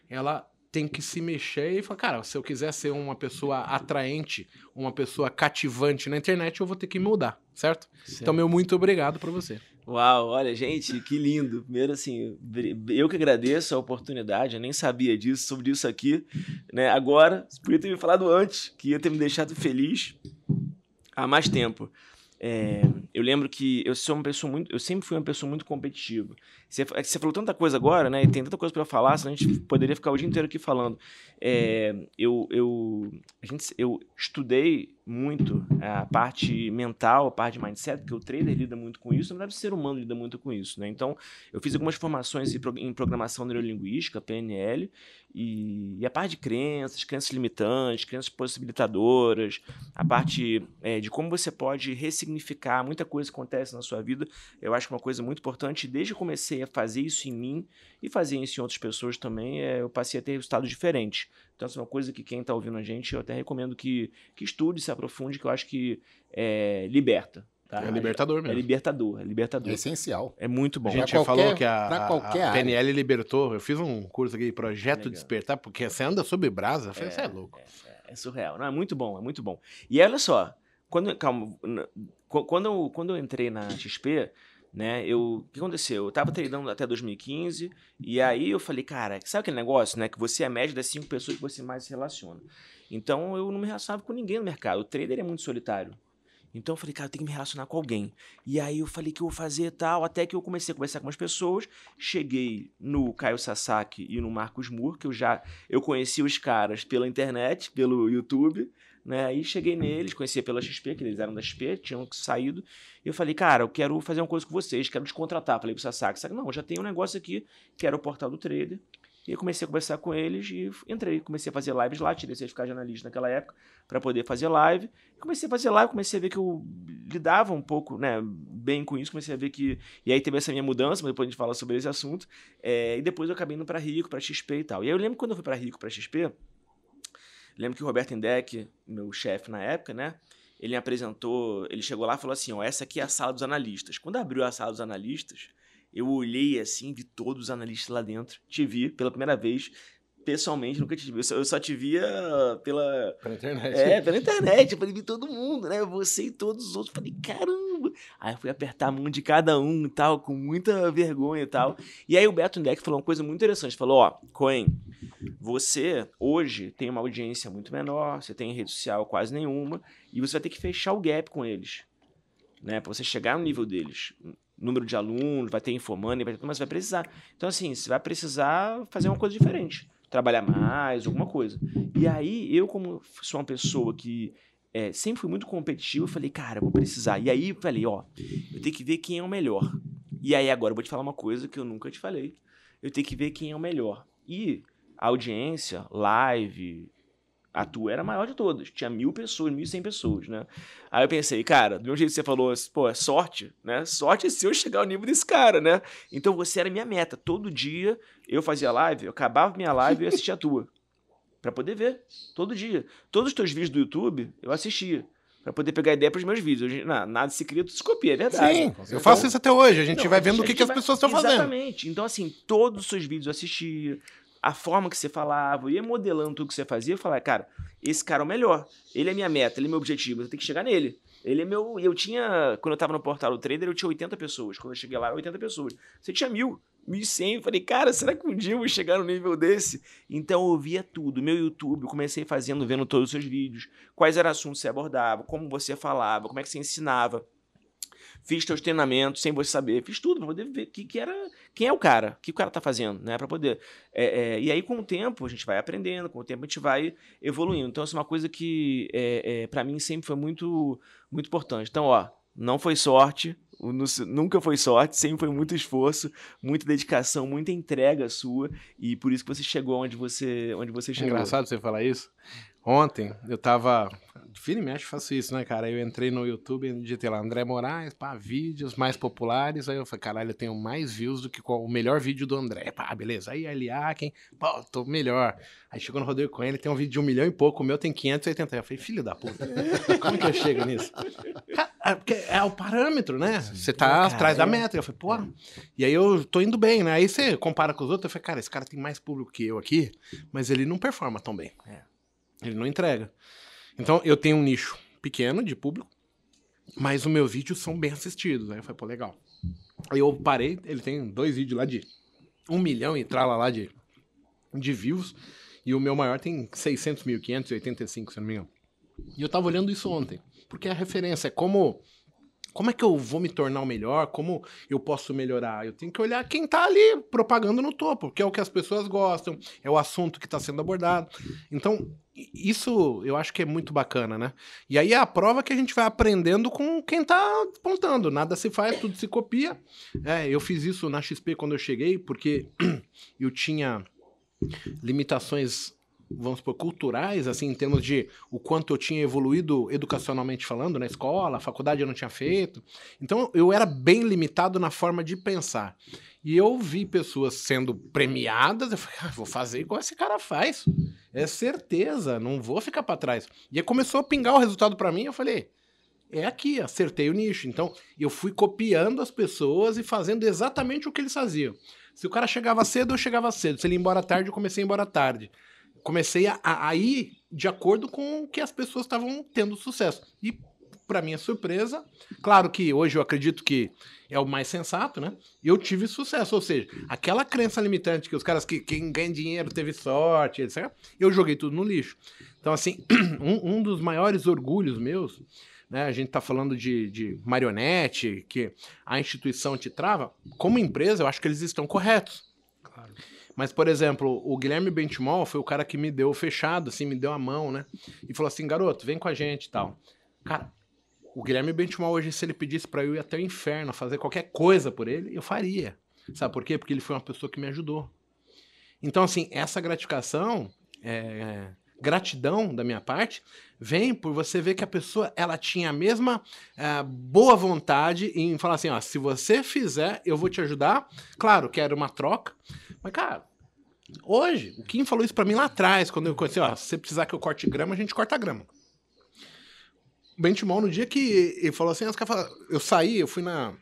Speaker 1: ela tem que se mexer e falar, cara, se eu quiser ser uma pessoa atraente, uma pessoa cativante na internet, eu vou ter que mudar, certo? certo. Então, meu muito obrigado para você.
Speaker 2: Uau, olha, gente, que lindo. Primeiro, assim, eu que agradeço a oportunidade, eu nem sabia disso, sobre isso aqui, né? Agora, podia ter me falado antes, que ia ter me deixado feliz há mais tempo. É, eu lembro que eu sou uma pessoa muito, eu sempre fui uma pessoa muito competitiva. Você, é você falou tanta coisa agora, né? E tem tanta coisa para falar, senão a gente poderia ficar o dia inteiro aqui falando. É, eu, eu, a gente, eu estudei muito a parte mental, a parte de mindset, porque o trader lida muito com isso, na verdade o ser humano lida muito com isso, né? Então, eu fiz algumas formações em programação neurolinguística, PNL, e, e a parte de crenças, crenças limitantes, crenças possibilitadoras, a parte é, de como você pode ressignificar muita coisa que acontece na sua vida, eu acho que é uma coisa muito importante. Desde que comecei a fazer isso em mim e fazer isso em outras pessoas também, é, eu passei a ter resultados diferentes. Então, essa é uma coisa que quem está ouvindo a gente, eu até recomendo que, que estude, se aprofunde, que eu acho que é, liberta. Tá?
Speaker 1: É libertador mesmo.
Speaker 2: É libertador, é libertador.
Speaker 3: É essencial.
Speaker 2: É muito bom.
Speaker 1: A gente qualquer, falou que a, a, PNL libertou. Eu fiz um curso aqui, Projeto Legal. Despertar, porque você anda sob brasa. Você é, é louco.
Speaker 2: É, é, surreal. Não, é muito bom, é muito bom. E olha só, quando, calma, quando, eu, quando eu entrei na XP, né? Eu, o que aconteceu? Eu estava treinando até 2015 e aí eu falei, cara, sabe aquele negócio, né? Que você é a média das cinco pessoas que você mais se relaciona. Então eu não me relacionava com ninguém no mercado. O trader é muito solitário. Então eu falei, cara, eu tenho que me relacionar com alguém. E aí eu falei que eu vou fazer tal, até que eu comecei a conversar com umas pessoas. Cheguei no Caio Sasaki e no Marcos Moore, que eu já eu conheci os caras pela internet, pelo YouTube. Né? Aí cheguei neles, conhecia pela XP, que eles eram da XP, tinham saído. E eu falei, cara, eu quero fazer uma coisa com vocês, quero te contratar. Falei pro Sasaki, Sasaki, não, eu já tenho um negócio aqui, que era o portal do trader. E aí comecei a conversar com eles e entrei. Comecei a fazer lives lá, tirei certificado de analista naquela época para poder fazer live. Comecei a fazer live, comecei a ver que eu lidava um pouco né, bem com isso. Comecei a ver que. E aí teve essa minha mudança, mas depois a gente fala sobre esse assunto. É, e depois eu acabei indo para Rico, para XP e tal. E aí eu lembro quando eu fui para Rico, para XP, lembro que o Roberto Indec, meu chefe na época, né? Ele me apresentou, ele chegou lá e falou assim: ó, essa aqui é a sala dos analistas. Quando abriu a sala dos analistas, eu olhei assim, vi todos os analistas lá dentro. Te vi pela primeira vez. Pessoalmente, nunca te vi. Eu só te via pela.
Speaker 1: Pela internet.
Speaker 2: É, pela internet. Eu falei, vi todo mundo, né? Você e todos os outros. Falei, caramba. Aí eu fui apertar a mão de cada um e tal, com muita vergonha e tal. E aí o Beto Deck falou uma coisa muito interessante. Falou: ó, Coen, você hoje tem uma audiência muito menor, você tem rede social quase nenhuma, e você vai ter que fechar o gap com eles. Né, para você chegar no nível deles número de alunos, vai ter vai ter tudo, mas vai precisar. Então, assim, você vai precisar fazer uma coisa diferente. Trabalhar mais, alguma coisa. E aí, eu, como sou uma pessoa que é, sempre fui muito competitivo, eu falei, cara, eu vou precisar. E aí, eu falei, ó, eu tenho que ver quem é o melhor. E aí, agora, eu vou te falar uma coisa que eu nunca te falei. Eu tenho que ver quem é o melhor. E a audiência, live, a tua era a maior de todas. Tinha mil pessoas, mil e cem pessoas, né? Aí eu pensei, cara, de um jeito que você falou, pô, é sorte, né? Sorte é se eu chegar ao nível desse cara, né? Então você era minha meta. Todo dia eu fazia live, eu acabava minha live e assistia a tua. Pra poder ver. Todo dia. Todos os teus vídeos do YouTube, eu assistia. Pra poder pegar ideia pros meus vídeos. Hoje, não, nada se cria, tudo se copia, é verdade.
Speaker 1: Sim, eu faço isso até hoje. A gente não, vai vendo o que, que as pessoas estão fazendo.
Speaker 2: Exatamente. Então, assim, todos os seus vídeos eu assistia a forma que você falava, eu ia modelando tudo que você fazia, eu falava, cara, esse cara é o melhor. Ele é minha meta, ele é meu objetivo, eu tenho que chegar nele. Ele é meu. Eu tinha. Quando eu tava no portal do trader, eu tinha 80 pessoas. Quando eu cheguei lá, 80 pessoas. Você tinha mil, 1.100. Eu falei, cara, será que um dia eu vou chegar no nível desse? Então eu via tudo. Meu YouTube, eu comecei fazendo, vendo todos os seus vídeos. Quais eram assuntos que você abordava, como você falava, como é que você ensinava. Fiz teus treinamentos sem você saber. Fiz tudo para poder ver que, que era, quem é o cara, o que o cara tá fazendo, né? Para poder. É, é, e aí, com o tempo, a gente vai aprendendo, com o tempo a gente vai evoluindo. Então, essa é uma coisa que, é, é para mim, sempre foi muito, muito importante. Então, ó, não foi sorte, nunca foi sorte, sempre foi muito esforço, muita dedicação, muita entrega sua e por isso que você chegou onde você, onde você chegou.
Speaker 1: Engraçado você falar isso. Ontem eu tava Vira e mexe, faço isso, né, cara? Eu entrei no YouTube e digitei lá André Moraes, pá, vídeos mais populares. Aí eu falei, caralho, eu tenho mais views do que o melhor vídeo do André. Pá, beleza. Aí quem? Pô, tô melhor. Aí chegou no Rodrigo com ele, tem um vídeo de um milhão e pouco, o meu tem 580. Eu falei, filho da puta, como que eu chego nisso? É, é o parâmetro, né? Você tá atrás da meta. Eu falei, pô. E aí eu tô indo bem, né? Aí você compara com os outros, eu falei, cara, esse cara tem mais público que eu aqui, mas ele não performa tão bem. É. Ele não entrega. Então eu tenho um nicho pequeno de público, mas os meus vídeos são bem assistidos. Aí eu falei, pô, legal. Aí eu parei, ele tem dois vídeos lá de um milhão e trala lá de, de views, e o meu maior tem 600 mil, 585, se não me engano. E eu tava olhando isso ontem, porque a referência é como como é que eu vou me tornar o melhor? Como eu posso melhorar? Eu tenho que olhar quem tá ali propagando no topo, que é o que as pessoas gostam, é o assunto que está sendo abordado. Então, isso eu acho que é muito bacana, né? E aí é a prova que a gente vai aprendendo com quem tá apontando. Nada se faz, tudo se copia. É, eu fiz isso na XP quando eu cheguei, porque eu tinha limitações vamos supor, culturais, assim, em termos de o quanto eu tinha evoluído educacionalmente falando na escola, a faculdade eu não tinha feito. Então eu era bem limitado na forma de pensar. E eu vi pessoas sendo premiadas, eu falei, ah, vou fazer igual esse cara faz. É certeza, não vou ficar para trás. E aí começou a pingar o resultado para mim, eu falei, é aqui, acertei o nicho. Então, eu fui copiando as pessoas e fazendo exatamente o que eles faziam. Se o cara chegava cedo, eu chegava cedo. Se ele ia embora tarde, eu comecei a ir embora tarde comecei a, a, ir de acordo com o que as pessoas estavam tendo sucesso. E, para minha surpresa, claro que hoje eu acredito que é o mais sensato, né? Eu tive sucesso. Ou seja, aquela crença limitante que os caras que quem ganha dinheiro teve sorte, etc., eu joguei tudo no lixo. Então, assim, um, um dos maiores orgulhos meus. Né, a gente está falando de, de marionete, que a instituição te trava. Como empresa, eu acho que eles estão corretos. Claro. Mas, por exemplo, o Guilherme Benchimol foi o cara que me deu fechado, assim, me deu a mão, né? E falou assim, garoto, vem com a gente e tal. Cara, o Guilherme Benchimol hoje, se ele pedisse para eu ir até o inferno, fazer qualquer coisa por ele, eu faria. Sabe por quê? Porque ele foi uma pessoa que me ajudou. Então, assim, essa gratificação, é, gratidão da minha parte, vem por você ver que a pessoa ela tinha a mesma é, boa vontade em falar assim, ó, se você fizer, eu vou te ajudar. Claro, quero uma troca, mas cara, hoje o Kim falou isso para mim lá atrás, quando eu conheci, ó, se você precisar que eu corte grama, a gente corta grama. O Benchimol, no dia que ele falou assim, eu saí, eu fui na,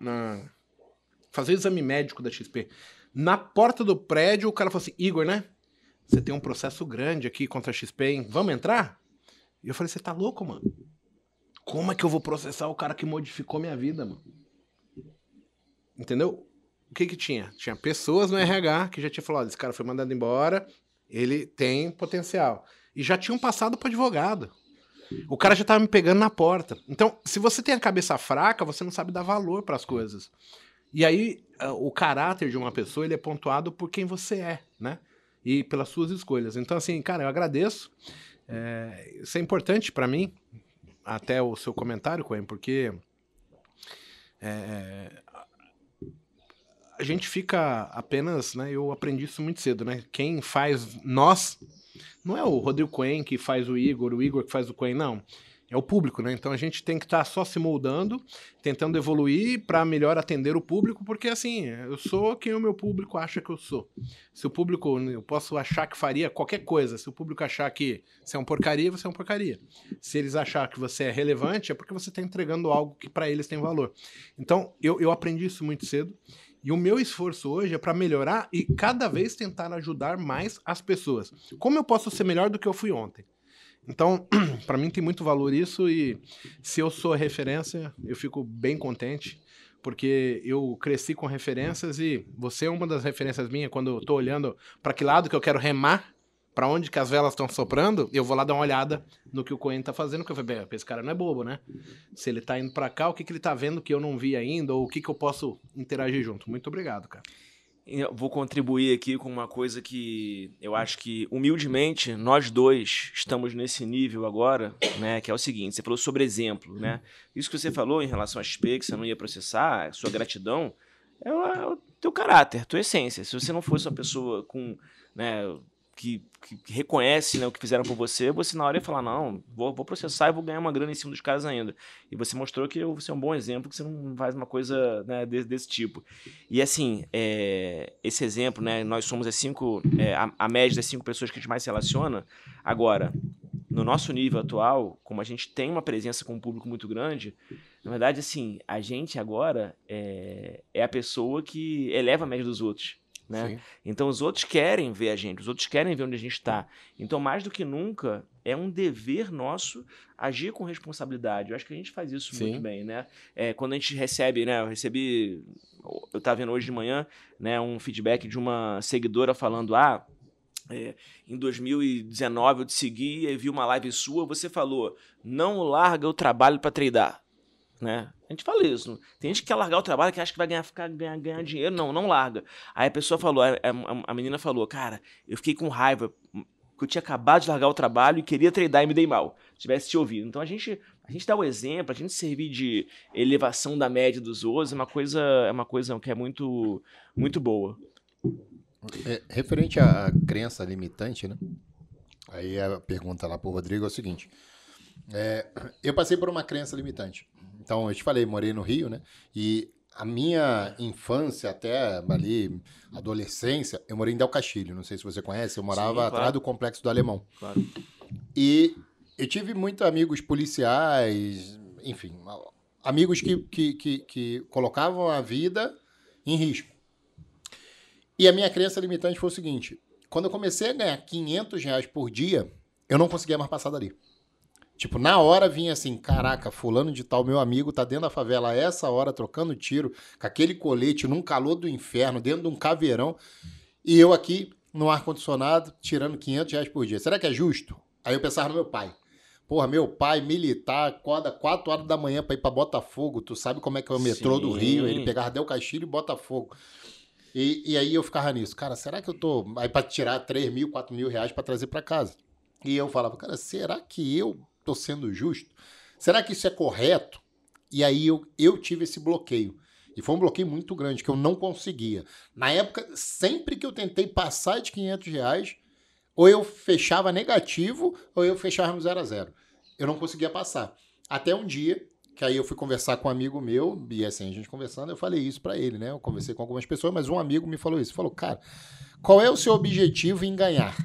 Speaker 1: na fazer exame médico da XP. Na porta do prédio, o cara falou assim: Igor, né? Você tem um processo grande aqui contra a XP, hein? Vamos entrar? E eu falei: Você tá louco, mano? Como é que eu vou processar o cara que modificou minha vida, mano? Entendeu? O que que tinha? Tinha pessoas no RH que já tinha falado: esse cara foi mandado embora, ele tem potencial. E já tinham passado para advogado. O cara já tava me pegando na porta. Então, se você tem a cabeça fraca, você não sabe dar valor para as coisas. E aí, o caráter de uma pessoa ele é pontuado por quem você é, né? E pelas suas escolhas. Então, assim, cara, eu agradeço. É, isso é importante para mim, até o seu comentário, Coen, porque é, a gente fica apenas, né? Eu aprendi isso muito cedo, né? Quem faz nós não é o Rodrigo Coen que faz o Igor, o Igor que faz o Coen, não é o público, né? Então a gente tem que estar tá só se moldando, tentando evoluir para melhor atender o público, porque assim, eu sou quem o meu público acha que eu sou. Se o público, eu posso achar que faria qualquer coisa, se o público achar que você é um porcaria, você é um porcaria. Se eles achar que você é relevante, é porque você está entregando algo que para eles tem valor. Então, eu, eu aprendi isso muito cedo. E o meu esforço hoje é para melhorar e cada vez tentar ajudar mais as pessoas. Como eu posso ser melhor do que eu fui ontem? Então, para mim tem muito valor isso e se eu sou referência, eu fico bem contente, porque eu cresci com referências e você é uma das referências minhas quando eu tô olhando para que lado que eu quero remar, para onde que as velas estão soprando, eu vou lá dar uma olhada no que o Coen tá fazendo, que eu falei, esse cara não é bobo, né? Se ele tá indo para cá, o que que ele tá vendo que eu não vi ainda ou o que que eu posso interagir junto? Muito obrigado, cara.
Speaker 2: Eu vou contribuir aqui com uma coisa que eu acho que, humildemente, nós dois estamos nesse nível agora, né? Que é o seguinte: você falou sobre exemplo, né? Isso que você falou em relação a XP, que você não ia processar, sua gratidão, é o teu caráter, tua essência. Se você não fosse uma pessoa com né, que, que, reconhece né, o que fizeram por você, você na hora ia falar, não, vou, vou, processar e vou ganhar uma grana em cima dos caras ainda. E você mostrou que você é um bom exemplo, que você não faz uma coisa né, desse, desse, tipo. E assim, é, esse exemplo, né, nós somos as cinco, é, a, a, média das cinco pessoas que a gente mais se relaciona. Agora, no nosso nível atual, como a gente tem uma presença com um público muito grande, na verdade, assim, a gente agora é, é a pessoa que eleva a média dos outros. Né? Então os outros querem ver a gente, os outros querem ver onde a gente está. Então, mais do que nunca, é um dever nosso agir com responsabilidade. Eu acho que a gente faz isso Sim. muito bem, né? É, quando a gente recebe, né? Eu recebi, eu estava vendo hoje de manhã, né? Um feedback de uma seguidora falando, ah, é, em 2019 eu te segui e vi uma live sua, você falou, não larga o trabalho para treinar né? A gente fala isso. Tem gente que quer largar o trabalho, que acha que vai ganhar, ficar, ganhar, ganhar dinheiro. Não, não larga. Aí a pessoa falou, a, a, a menina falou, cara, eu fiquei com raiva, que eu tinha acabado de largar o trabalho e queria treinar e me dei mal. Se tivesse te ouvido. Então a gente, a gente dá o exemplo, a gente servir de elevação da média dos outros é uma coisa, é uma coisa que é muito, muito boa.
Speaker 3: É, referente à crença limitante, né? Aí a pergunta lá pro Rodrigo é o seguinte. É, eu passei por uma crença limitante. Então, eu te falei, morei no Rio, né? E a minha infância até ali, adolescência, eu morei em Del Castilho, não sei se você conhece, eu morava Sim, claro. atrás do Complexo do Alemão. Claro. E eu tive muitos amigos policiais, enfim, amigos que, que, que, que colocavam a vida em risco. E a minha crença limitante foi o seguinte, quando eu comecei a ganhar 500 reais por dia, eu não conseguia mais passar dali. Tipo, na hora vinha assim, caraca, fulano de tal, meu amigo, tá dentro da favela a essa hora, trocando tiro, com aquele colete, num calor do inferno, dentro de um caveirão, e eu aqui, no ar-condicionado, tirando 500 reais por dia. Será que é justo? Aí eu pensava no meu pai. Porra, meu pai, militar, acorda 4 horas da manhã pra ir pra Botafogo, tu sabe como é que é o metrô Sim. do Rio, ele pegava Del Castilho e Botafogo. E, e aí eu ficava nisso, cara, será que eu tô... Aí pra tirar 3 mil, 4 mil reais pra trazer pra casa. E eu falava, cara, será que eu estou sendo justo? Será que isso é correto? E aí eu, eu tive esse bloqueio. E foi um bloqueio muito grande, que eu não conseguia. Na época, sempre que eu tentei passar de 500 reais, ou eu fechava negativo, ou eu fechava no zero a zero. Eu não conseguia passar. Até um dia, que aí eu fui conversar com um amigo meu, e assim, a gente conversando, eu falei isso para ele, né? Eu conversei com algumas pessoas, mas um amigo me falou isso. Falou, cara, qual é o seu objetivo em ganhar?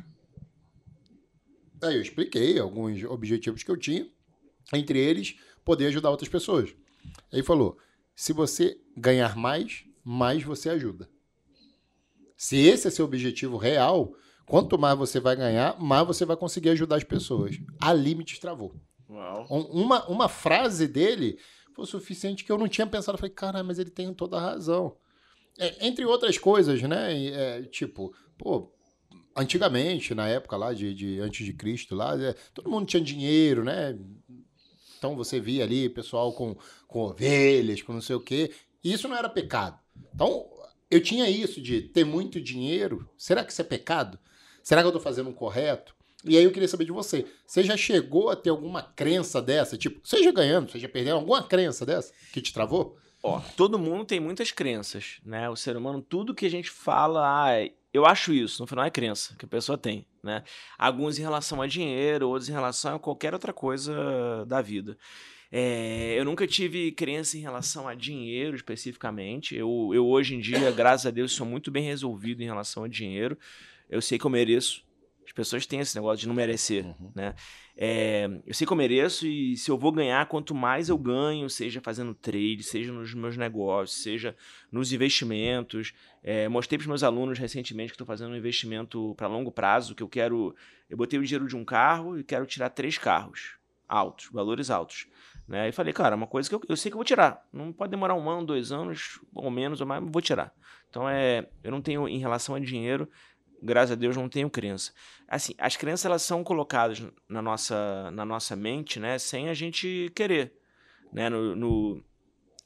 Speaker 3: Aí eu expliquei alguns objetivos que eu tinha, entre eles, poder ajudar outras pessoas. Aí falou, se você ganhar mais, mais você ajuda. Se esse é seu objetivo real, Quanto mais você vai ganhar, mais você vai conseguir ajudar as pessoas. A Limites travou.
Speaker 2: Uau.
Speaker 3: Uma, uma frase dele foi o suficiente que eu não tinha pensado. Eu falei, cara, mas ele tem toda a razão. É, entre outras coisas, né? É, tipo, pô, antigamente, na época lá de, de antes de Cristo, lá, é, todo mundo tinha dinheiro, né? Então você via ali pessoal com, com ovelhas, com não sei o quê. E isso não era pecado. Então, eu tinha isso de ter muito dinheiro. Será que isso é pecado? Será que eu estou fazendo o correto? E aí eu queria saber de você. Você já chegou a ter alguma crença dessa? Tipo, seja ganhando, seja perdendo, alguma crença dessa que te travou?
Speaker 2: Ó, todo mundo tem muitas crenças, né? O ser humano, tudo que a gente fala, ah, eu acho isso, no final é crença que a pessoa tem, né? Alguns em relação a dinheiro, outros em relação a qualquer outra coisa da vida. É, eu nunca tive crença em relação a dinheiro especificamente. Eu, eu hoje em dia, graças a Deus, sou muito bem resolvido em relação a dinheiro eu sei que eu mereço. As pessoas têm esse negócio de não merecer, uhum. né? É, eu sei que eu mereço e se eu vou ganhar, quanto mais eu ganho, seja fazendo trade, seja nos meus negócios, seja nos investimentos. É, mostrei para os meus alunos recentemente que estou fazendo um investimento para longo prazo, que eu quero... Eu botei o dinheiro de um carro e quero tirar três carros altos, valores altos. Né? E falei, cara, uma coisa que eu, eu sei que eu vou tirar. Não pode demorar um ano, dois anos, ou menos, ou mais, vou tirar. Então, é, eu não tenho, em relação a dinheiro, graças a Deus, não tenho crença. Assim, as crenças elas são colocadas na nossa, na nossa mente, né, sem a gente querer. Né? No, no,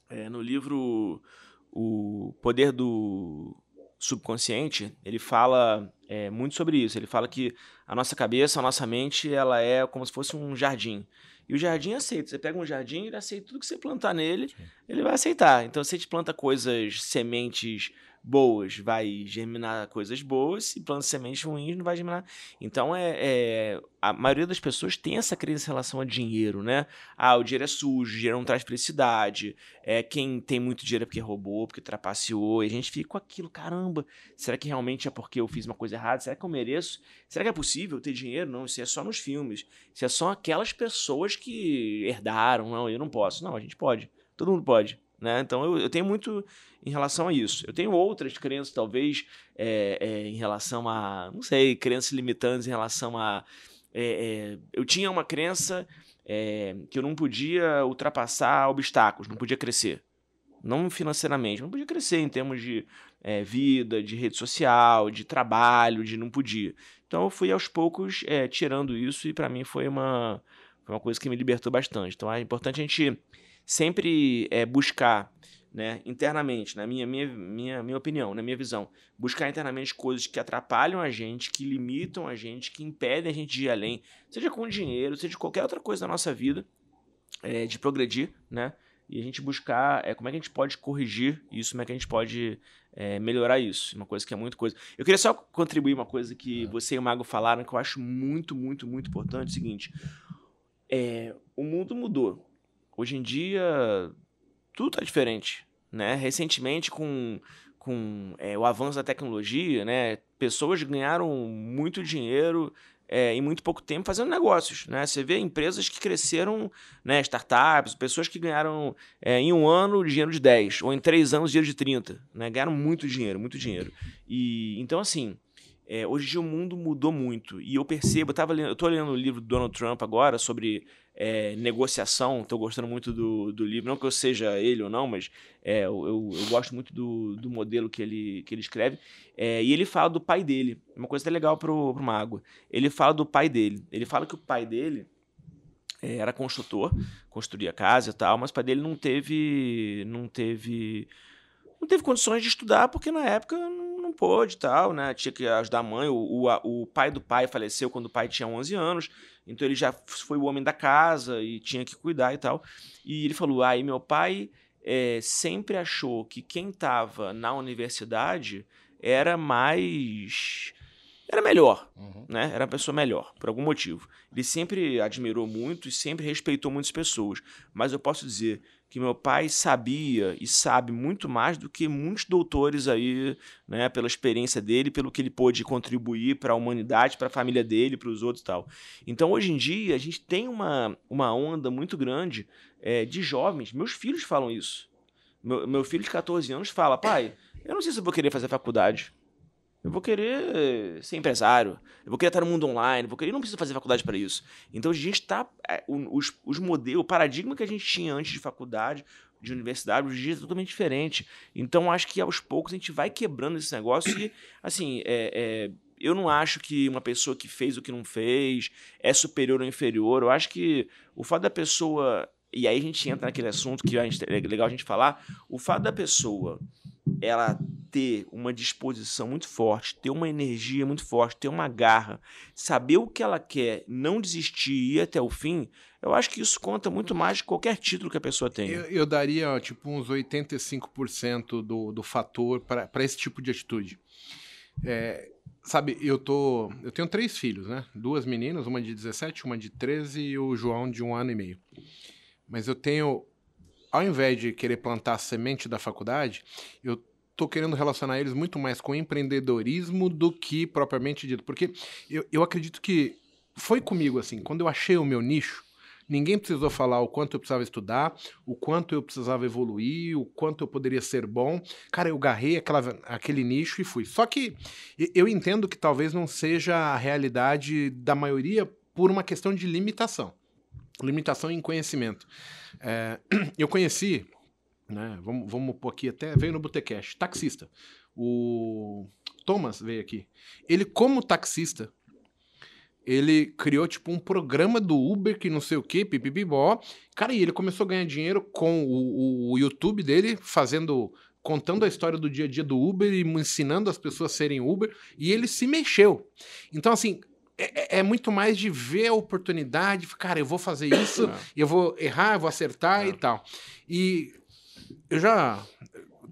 Speaker 2: é, no livro O Poder do Subconsciente, ele fala é, muito sobre isso. Ele fala que a nossa cabeça, a nossa mente, ela é como se fosse um jardim. E o jardim aceita. Você pega um jardim, ele aceita tudo que você plantar nele, Sim. ele vai aceitar. Então, se a gente planta coisas, sementes boas vai germinar coisas boas, e planta sementes ruins não vai germinar. Então, é, é, a maioria das pessoas tem essa crença em relação a dinheiro, né? Ah, o dinheiro é sujo, o dinheiro não traz felicidade. É, quem tem muito dinheiro é porque roubou, porque trapaceou. E a gente fica com aquilo, caramba, será que realmente é porque eu fiz uma coisa errada? Será que eu mereço? Será que é possível ter dinheiro? Não, isso é só nos filmes. Isso é só aquelas pessoas que herdaram. Não, eu não posso. Não, a gente pode. Todo mundo pode. Né? Então eu, eu tenho muito em relação a isso. Eu tenho outras crenças, talvez, é, é, em relação a, não sei, crenças limitantes em relação a. É, é eu tinha uma crença é, que eu não podia ultrapassar obstáculos, não podia crescer. Não financeiramente, não podia crescer em termos de é, vida, de rede social, de trabalho, de não podia. Então eu fui aos poucos tirando isso e para mim foi uma, foi uma coisa que me libertou bastante. Então é importante a gente sempre é, buscar né, internamente, na minha, minha, minha, minha opinião, na minha visão, buscar internamente coisas que atrapalham a gente, que limitam a gente, que impedem a gente de ir além, seja com dinheiro, seja qualquer outra coisa da nossa vida, é, de progredir, né? E a gente buscar é, como é que a gente pode corrigir isso, como é que a gente pode é, melhorar isso. Uma coisa que é muito coisa. Eu queria só contribuir uma coisa que você e o Mago falaram que eu acho muito, muito, muito importante. É o seguinte: é, o mundo mudou. Hoje em dia, tudo está diferente. Né? Recentemente, com, com é, o avanço da tecnologia, né, pessoas ganharam muito dinheiro é, em muito pouco tempo fazendo negócios. Né? Você vê empresas que cresceram, né, startups, pessoas que ganharam é, em um ano dinheiro de 10, ou em três anos dinheiro de 30. Né? Ganharam muito dinheiro, muito dinheiro. E Então, assim, é, hoje em dia o mundo mudou muito. E eu percebo, eu, tava lendo, eu tô lendo o livro do Donald Trump agora sobre é, negociação. Estou gostando muito do, do livro. Não que eu seja ele ou não, mas é, eu, eu, gosto muito do, do modelo que ele, que ele escreve. É, e ele fala do pai dele. Uma coisa até legal para o Mago. Ele fala do pai dele. Ele fala que o pai dele é, era construtor, construía casa e tal, mas o pai dele não teve. não teve. não teve condições de estudar, porque na época não não pôde e tal, né? Tinha que ajudar a mãe. O, o, o pai do pai faleceu quando o pai tinha 11 anos, então ele já foi o homem da casa e tinha que cuidar e tal. E ele falou: aí meu pai é, sempre achou que quem estava na universidade era mais. Era melhor,
Speaker 3: Uhum.
Speaker 2: né? Era uma pessoa melhor, por algum motivo. Ele sempre admirou muito e sempre respeitou muitas pessoas. Mas eu posso dizer que meu pai sabia e sabe muito mais do que muitos doutores aí, né? Pela experiência dele, pelo que ele pôde contribuir para a humanidade, para a família dele, para os outros e tal. Então, hoje em dia, a gente tem uma, uma onda muito grande é, de jovens. Meus filhos falam isso. Meu, meu filho de 14 anos fala, pai, eu não sei se eu vou querer fazer faculdade. Eu vou querer ser empresário. Eu vou querer estar no mundo online. Eu vou querer, não preciso fazer faculdade para isso. Então a gente está. os, os modelos, o paradigma que a gente tinha antes de faculdade, de universidade, hoje em dia é totalmente diferente. Então acho que aos poucos a gente vai quebrando esse negócio e, assim, é, é, eu não acho que uma pessoa que fez o que não fez é superior ou inferior. Eu acho que o fato da pessoa. E aí a gente entra naquele assunto que é legal a gente falar. O fato da pessoa ela ter uma disposição muito forte, ter uma energia muito forte, ter uma garra, saber o que ela quer, não desistir e ir até o fim, eu acho que isso conta muito mais que qualquer título que a pessoa tenha.
Speaker 1: Eu, eu daria tipo uns 85% do, do fator para esse tipo de atitude. É, sabe, eu tô. Eu tenho três filhos, né? Duas meninas, uma de 17, uma de 13 e o João de um ano e meio. Mas eu tenho. Ao invés de querer plantar a semente da faculdade, eu tô querendo relacionar eles muito mais com empreendedorismo do que propriamente dito. Porque eu, eu acredito que foi comigo assim, quando eu achei o meu nicho, ninguém precisou falar o quanto eu precisava estudar, o quanto eu precisava evoluir, o quanto eu poderia ser bom. Cara, eu garrei aquela, aquele nicho e fui. Só que eu entendo que talvez não seja a realidade da maioria por uma questão de limitação. Limitação em conhecimento. É, eu conheci, né, vamos, vamos pôr aqui até, veio no Botecash, taxista. O Thomas veio aqui. Ele, como taxista, ele criou tipo um programa do Uber que não sei o que, pipipibó. Cara, e ele começou a ganhar dinheiro com o, o YouTube dele, fazendo, contando a história do dia a dia do Uber e ensinando as pessoas a serem Uber. E ele se mexeu. Então, assim, é, é- é muito mais de ver a oportunidade, cara, eu vou fazer isso,
Speaker 2: É.
Speaker 1: eu vou errar, eu vou acertar
Speaker 2: É.
Speaker 1: e tal. E eu já.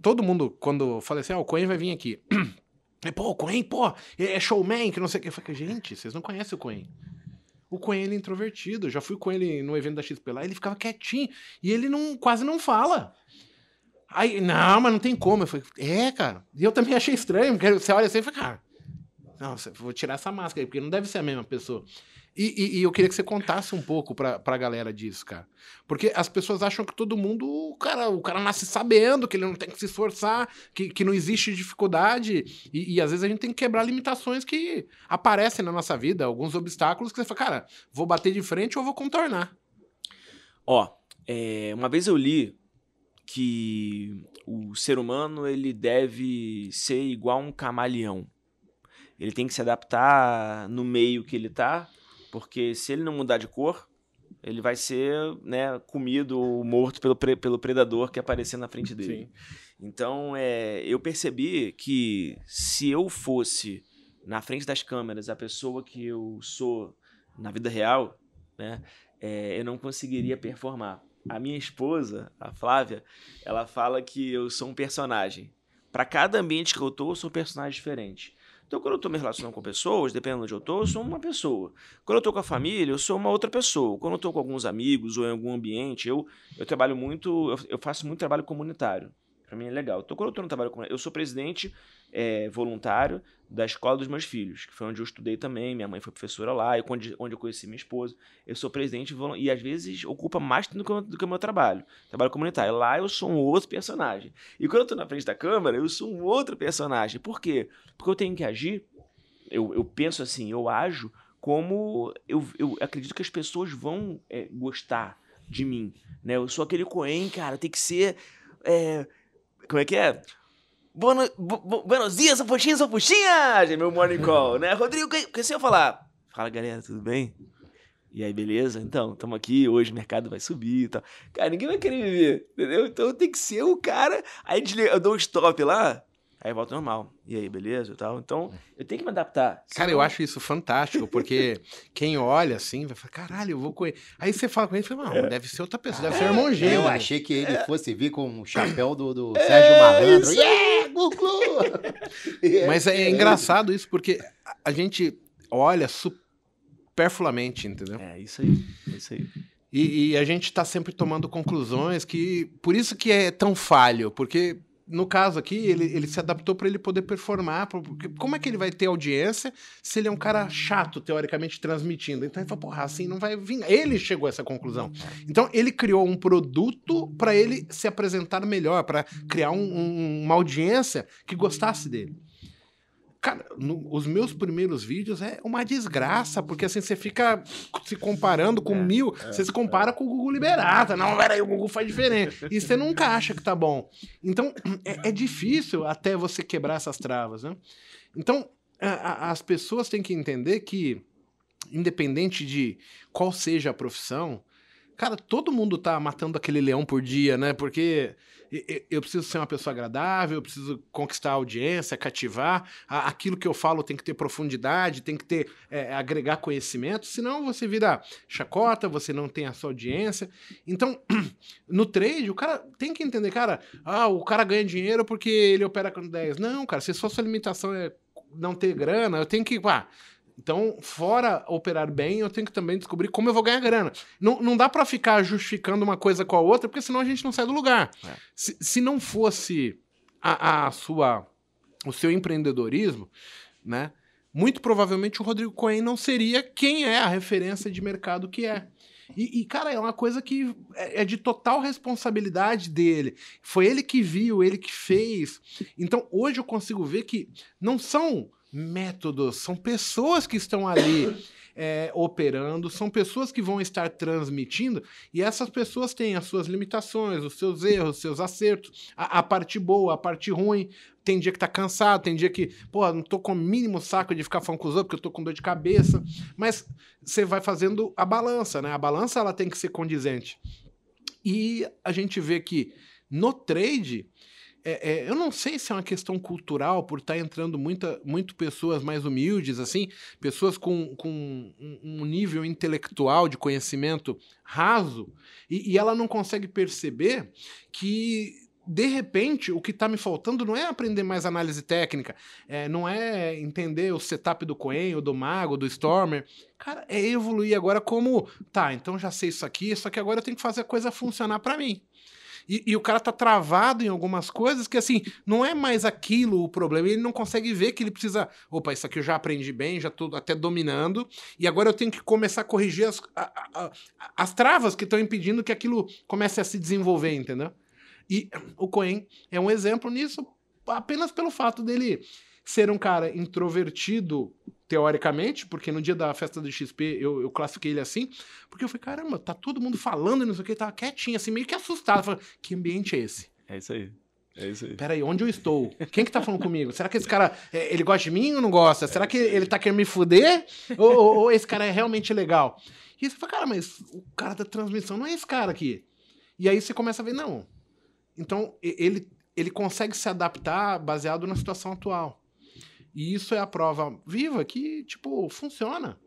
Speaker 1: Todo mundo, quando fala assim, ah, o Coen vai vir aqui. E, pô, o Coen, pô, é showman, que não sei o que. Eu falei, gente, vocês não conhecem o Coen. O Coen, ele é introvertido. Eu já fui com ele no evento da XP lá, ele ficava quietinho. E ele não, quase não fala. Aí, não, mas não tem como. Eu falei, é, cara. E eu também achei estranho, porque você olha assim e fala, cara, nossa, vou tirar essa máscara aí, porque não deve ser a mesma pessoa. E, e- e eu queria que você contasse um pouco pra, pra galera disso, cara. Porque as pessoas acham que todo mundo, cara, o cara nasce sabendo que ele não tem que se esforçar, que, que não existe dificuldade. E, e às vezes a gente tem que quebrar limitações que aparecem na nossa vida, alguns obstáculos que você fala, cara, vou bater de frente ou vou contornar.
Speaker 2: Ó, é, uma vez eu li que o ser humano ele deve ser igual um camaleão. Ele tem que se adaptar no meio que ele tá, porque se ele não mudar de cor, ele vai ser né, comido ou morto pelo, pre- pelo predador que aparecer na frente dele. Então, é, eu percebi que se eu fosse na frente das câmeras a pessoa que eu sou na vida real, né, é, eu não conseguiria performar. A minha esposa, a Flávia, ela fala que eu sou um personagem. Para cada ambiente que eu tô, eu sou um personagem diferente. Então, quando eu tô me relacionando com pessoas, dependendo de onde eu tô, eu sou uma pessoa. Quando eu tô com a família, eu sou uma outra pessoa. Quando eu tô com alguns amigos ou em algum ambiente, eu, eu trabalho muito, eu, eu faço muito trabalho comunitário. Pra mim é legal. Então, quando eu tô no trabalho comunitário, eu sou presidente é, voluntário da escola dos meus filhos, que foi onde eu estudei também. Minha mãe foi professora lá, e onde, onde eu conheci minha esposa. Eu sou presidente e às vezes ocupa mais do que, o- do que o meu trabalho. Trabalho comunitário. Lá eu sou um outro personagem. E quando eu tô na frente da câmera, eu sou um outro personagem. Por quê? Porque eu tenho que agir. Eu, eu penso assim, eu ajo como eu, eu acredito que as pessoas vão é, gostar de mim. Né? Eu sou aquele Coen, cara, tem que ser. é, como é que é? Bono, bu- bu- buenos dias, sou puxinha, sou puxinha! É meu morning call, né? Rodrigo, o que, se eu falar? Fala, galera, tudo bem? E aí, beleza? Então, estamos aqui, hoje o mercado vai subir e tal. Cara, ninguém vai querer me ver, entendeu? Então tem que ser o cara. Aí eu dou um stop lá, Aí volta normal. E aí, beleza e tal. Então, eu tenho que me adaptar.
Speaker 1: Cara, eu acho isso fantástico, porque quem olha assim vai falar, caralho, eu vou com ele. Aí você fala com ele e fala, não, deve ser outra pessoa, deve ser irmão gêmeo.
Speaker 3: Eu achei que ele fosse vir com o chapéu do, do Sérgio Malandro. Yeah, Gugu!
Speaker 1: Mas é, engraçado isso, porque a- gente olha superfluamente, entendeu?
Speaker 2: É, isso aí. É isso aí.
Speaker 1: E, e a gente tá sempre tomando conclusões que. Por isso que é tão falho, porque. No caso aqui, ele, ele se adaptou para ele poder performar. Porque como é que ele vai ter audiência se ele é um cara chato, teoricamente, transmitindo? Então ele fala, porra, assim não vai vir. Ele chegou a essa conclusão. Então ele criou um produto para ele se apresentar melhor, para criar um- um- uma audiência que gostasse dele. Cara, no- os meus primeiros vídeos é uma desgraça, porque assim, você fica se comparando com
Speaker 2: É,
Speaker 1: mil, você se compara com o Google Liberata. Não, peraí, o Google faz diferente. E você nunca acha que tá bom. Então, é, é difícil até você quebrar essas travas, né? Então, a- a- as pessoas têm que entender que, independente de qual seja a profissão, cara, todo mundo tá matando aquele leão por dia, né? Porque eu preciso ser uma pessoa agradável, eu preciso conquistar a audiência, cativar. Aquilo que eu falo tem que ter profundidade, tem que ter é, agregar conhecimento, senão você vira chacota, você não tem a sua audiência. Então, no trade, o cara tem que entender, cara, ah, o cara ganha dinheiro porque ele opera com 10. Não, cara, se só sua limitação é não ter grana, eu tenho que. Ah, então, fora operar bem, eu tenho que também descobrir como eu vou ganhar grana. Não, não dá pra ficar justificando uma coisa com a outra, porque senão a gente não sai do lugar.
Speaker 2: É.
Speaker 1: Se, se não fosse a, a sua, o seu empreendedorismo, né? Muito provavelmente o Rodrigo Cohen não seria quem é a referência de mercado que é. E, e, cara, é uma coisa que é, é de total responsabilidade dele. Foi ele que viu, ele que fez. Então, hoje eu consigo ver que não são métodos, são pessoas que estão ali é, operando, são pessoas que vão estar transmitindo, e essas pessoas têm as suas limitações, os seus erros, os seus acertos, a, a parte boa, a parte ruim. Tem dia que tá cansado, tem dia que, pô, não tô com o mínimo saco de ficar falando com os outros, porque eu tô com dor de cabeça. Mas você vai fazendo a balança, né? A balança ela tem que ser condizente. E a gente vê que no trade, é, é, eu não sei se é uma questão cultural, por estar entrando muita, muito pessoas mais humildes, assim, pessoas com, com um, um nível intelectual de conhecimento raso, e, e ela não consegue perceber que de repente, o que está me faltando não é aprender mais análise técnica, é, não é entender o setup do Coen, ou do Mago, do Stormer. Cara, é evoluir agora como, tá, então já sei isso aqui, só que agora eu tenho que fazer a coisa funcionar para mim. E, e, o cara tá travado em algumas coisas que, assim, não é mais aquilo o problema. Ele não consegue ver que ele precisa. Opa, isso aqui eu já aprendi bem, já tô até dominando. E agora eu tenho que começar a corrigir as, a, a, as travas que estão impedindo que aquilo comece a se desenvolver, entendeu? E o Cohen é um exemplo nisso apenas pelo fato dele ser um cara introvertido, teoricamente, porque no dia da festa do XP eu, eu classifiquei ele assim, porque eu falei, caramba, tá todo mundo falando e não sei o que, tava quietinho, assim, meio que assustado. Falei, que ambiente é esse?
Speaker 2: É isso aí. É isso aí.
Speaker 1: Peraí, onde eu estou? Quem que tá falando comigo? Será que esse cara, é, ele gosta de mim ou não gosta? Será que ele tá querendo me fuder? ou, ou, ou esse cara é realmente legal? E você fala, cara, mas o cara da transmissão não é esse cara aqui. E aí você começa a ver, não. Então, ele, ele consegue se adaptar baseado na situação atual. E isso é a prova viva que, tipo, funciona.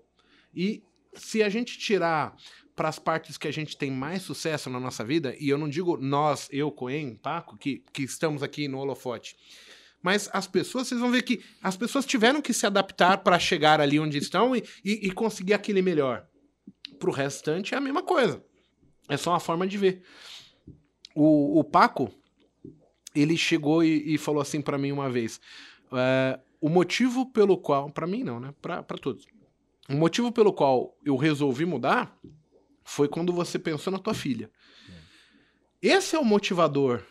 Speaker 1: E se a gente tirar para as partes que a gente tem mais sucesso na nossa vida, e eu não digo nós, eu, Coen, Paco, que, que estamos aqui no holofote, mas as pessoas, vocês vão ver que as pessoas tiveram que se adaptar para chegar ali onde estão e, e, e conseguir aquele melhor. Para o restante é a mesma coisa. É só uma forma de ver. O, o Paco, ele chegou e, e falou assim para mim uma vez: é, o motivo pelo qual, para mim não, né? Para todos. O motivo pelo qual eu resolvi mudar foi quando você pensou na tua filha. Esse é o motivador.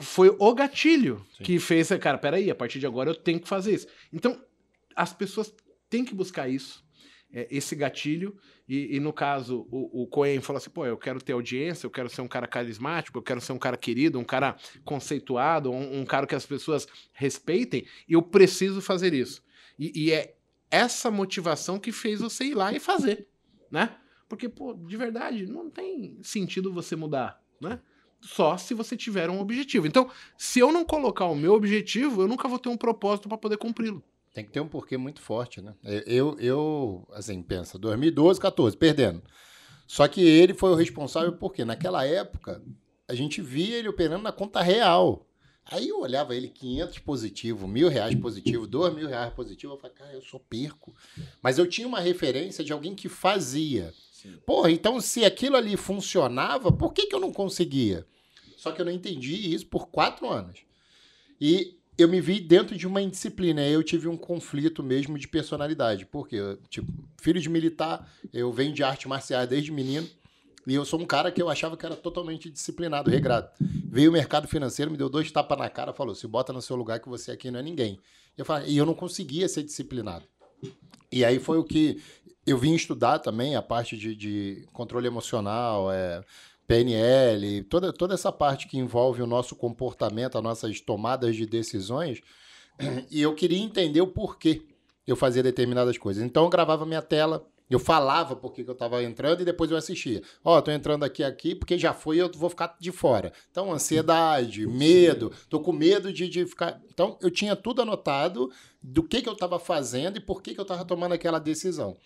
Speaker 1: Foi o gatilho Sim. que fez, cara, peraí, a partir de agora eu tenho que fazer isso. Então, as pessoas têm que buscar isso, é, esse gatilho, e, e, no caso, o, o Cohen falou assim: pô, eu quero ter audiência, eu quero ser um cara carismático, eu quero ser um cara querido, um cara conceituado, um, um cara que as pessoas respeitem, e eu preciso fazer isso. E, e, é essa motivação que fez você ir lá e fazer, né? Porque, pô, de verdade, não tem sentido você mudar, né? só se você tiver um objetivo. Então, se eu não colocar o meu objetivo, eu nunca vou ter um propósito para poder cumpri-lo.
Speaker 3: Tem que ter um porquê muito forte, né? Eu, eu assim, pensa, 2012, 14, perdendo. Só que ele foi o responsável porque naquela época a gente via ele operando na conta real. Aí eu olhava ele 500 positivo, mil reais positivo, dois mil reais positivo, eu falei, cara, eu sou perco. Mas eu tinha uma referência de alguém que fazia. Sim. Porra, então se aquilo ali funcionava, por que, que eu não conseguia? Só que eu não entendi isso por quatro anos. E eu me vi dentro de uma indisciplina. Eu tive um conflito mesmo de personalidade. Porque, tipo, filho de militar, eu venho de arte marcial desde menino. E eu sou um cara que eu achava que era totalmente disciplinado, regrado. Veio o mercado financeiro, me deu dois tapas na cara, falou: se bota no seu lugar que você aqui não é ninguém. Eu falei, e eu não conseguia ser disciplinado. E aí foi o que eu vim estudar também, a parte de, de controle emocional, é, PNL, toda, toda essa parte que envolve o nosso comportamento, as nossas tomadas de decisões. E eu queria entender o porquê eu fazia determinadas coisas. Então eu gravava minha tela, eu falava porque que eu estava entrando e depois eu assistia. Ó, oh, tô entrando aqui aqui porque já foi eu vou ficar de fora. Então, ansiedade, medo, tô com medo de, de ficar. Então, eu tinha tudo anotado do que, que eu estava fazendo e por que, que eu estava tomando aquela decisão.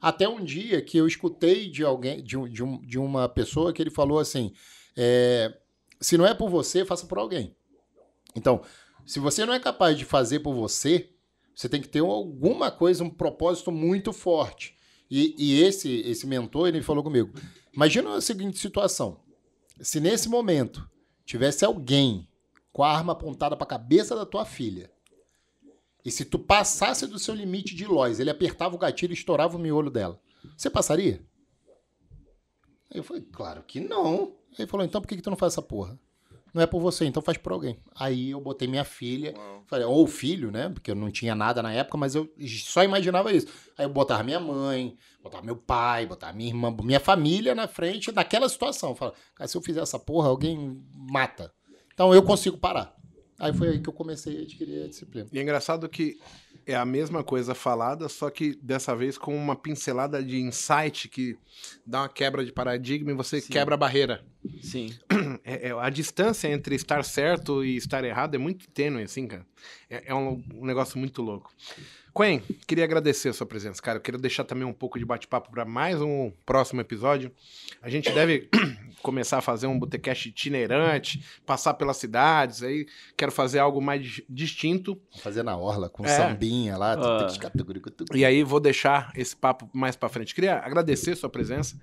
Speaker 3: Até um dia que eu escutei de alguém, de, de, um, de uma pessoa que ele falou assim: é, se não é por você, faça por alguém. Então, se você não é capaz de fazer por você, você tem que ter alguma coisa, um propósito muito forte. E, e esse, esse mentor, ele falou comigo: imagina a seguinte situação. Se nesse momento tivesse alguém com a arma apontada para a cabeça da tua filha, e se tu passasse do seu limite de Lois, ele apertava o gatilho e estourava o miolo dela, você passaria? Aí eu falei, claro que não. Aí ele falou, então por que, que tu não faz essa porra? não é por você, então faz por alguém. Aí eu botei minha filha, falei, ou filho, né? Porque eu não tinha nada na época, mas eu só imaginava isso. Aí eu botava minha mãe, botava meu pai, botava minha irmã, minha família na frente naquela situação. Falei, cara, se eu fizer essa porra, alguém mata. Então eu consigo parar. Aí foi aí que eu comecei a adquirir a disciplina.
Speaker 1: E é engraçado que é a mesma coisa falada, só que dessa vez com uma pincelada de insight que dá uma quebra de paradigma e você Sim. quebra a barreira.
Speaker 2: Sim.
Speaker 1: É, é, a distância entre estar certo e estar errado é muito tênue, assim, cara. É, é um, um negócio muito louco. Quen, queria agradecer a sua presença, cara. Eu queria deixar também um pouco de bate-papo para mais um próximo episódio. A gente deve começar a fazer um botecast itinerante, passar pelas cidades, aí quero fazer algo mais distinto.
Speaker 3: Fazer na orla, com é. sambinha lá.
Speaker 1: Uh, e aí vou deixar esse papo mais para frente. Queria agradecer a sua presença,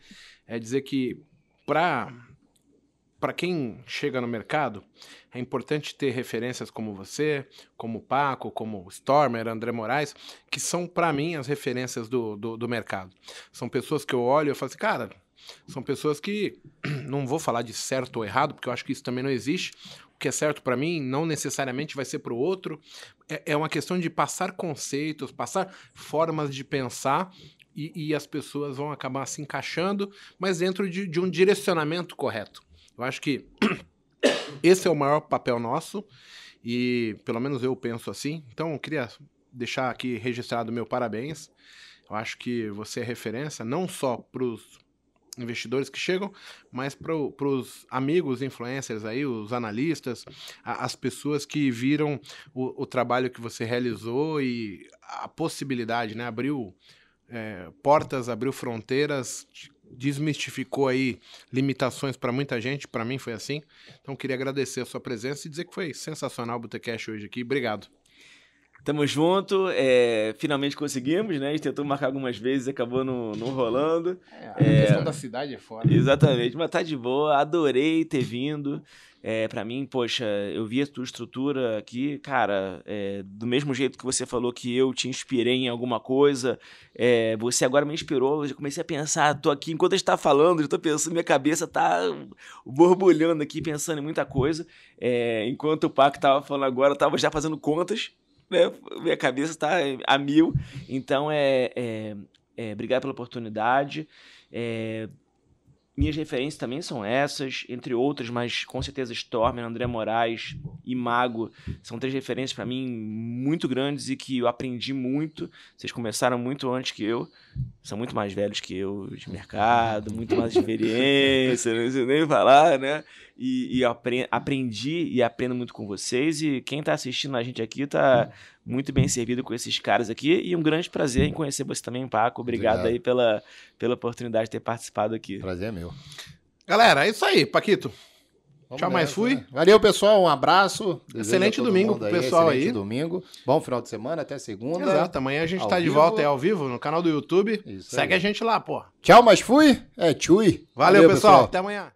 Speaker 1: é dizer que para para quem chega no mercado, é importante ter referências como você, como o Paco, como o Stormer, André Moraes, que são, para mim, as referências do, do, do, mercado. São pessoas que eu olho e falo assim, cara, são pessoas que, não vou falar de certo ou errado, porque eu acho que isso também não existe. O que é certo para mim não necessariamente vai ser para o outro. É, é uma questão de passar conceitos, passar formas de pensar e, e, as pessoas vão acabar se encaixando, mas dentro de, de um direcionamento correto. Eu acho que esse é o maior papel nosso e pelo menos eu penso assim. Então, eu queria deixar aqui registrado meu parabéns. Eu acho que você é referência não só para os investidores que chegam, mas para os amigos influencers aí, os analistas, a, as pessoas que viram o, o, trabalho que você realizou e a possibilidade, né? Abriu é, portas, abriu fronteiras, desmistificou aí limitações para muita gente, para mim foi assim. Então queria agradecer a sua presença e dizer que foi sensacional o Botecash hoje aqui. Obrigado.
Speaker 2: Tamo junto, é, finalmente conseguimos, né? A gente tentou marcar algumas vezes, acabou não, não rolando.
Speaker 1: É, a é, questão da cidade é foda.
Speaker 2: Exatamente, mas tá de boa, adorei ter vindo. É, para mim, poxa, eu vi a tua estrutura aqui, cara, é, do mesmo jeito que você falou que eu te inspirei em alguma coisa, é, você agora me inspirou, eu comecei a pensar, tô aqui, enquanto a gente tá falando, eu tô pensando, minha cabeça tá borbulhando aqui, pensando em muita coisa, é, enquanto o Paco tava falando agora, eu tava já fazendo contas, né, minha cabeça tá a mil, então é, é, é obrigado pela oportunidade, é, minhas referências também são essas, entre outras, mas com certeza Stormer, André Moraes e Mago são três referências para mim muito grandes e que eu aprendi muito. Vocês começaram muito antes que eu. são muito mais velhos que eu de mercado, muito mais experiência, não preciso nem falar, né? E, e apre aprendi e aprendo muito com vocês. E quem está assistindo a gente aqui está muito bem servido com esses caras aqui. E um grande prazer em conhecer você também, Paco. Obrigado, Obrigado. aí pela, pela oportunidade de ter participado aqui.
Speaker 3: Prazer é meu.
Speaker 1: Galera, é isso aí, Paquito. Vamos Tchau, mais fui. Né?
Speaker 3: Valeu, pessoal. Um abraço.
Speaker 1: Excelente domingo pro pessoal
Speaker 3: aí.
Speaker 1: Excelente
Speaker 3: domingo. Bom final de semana, até segunda.
Speaker 1: Exato. Amanhã a gente ao tá vivo. de volta aí ao vivo no canal do YouTube. Isso Segue aí. a gente lá, pô.
Speaker 3: Tchau, mas fui. É, tchui.
Speaker 1: Valeu, Valeu pessoal. pessoal. Até amanhã.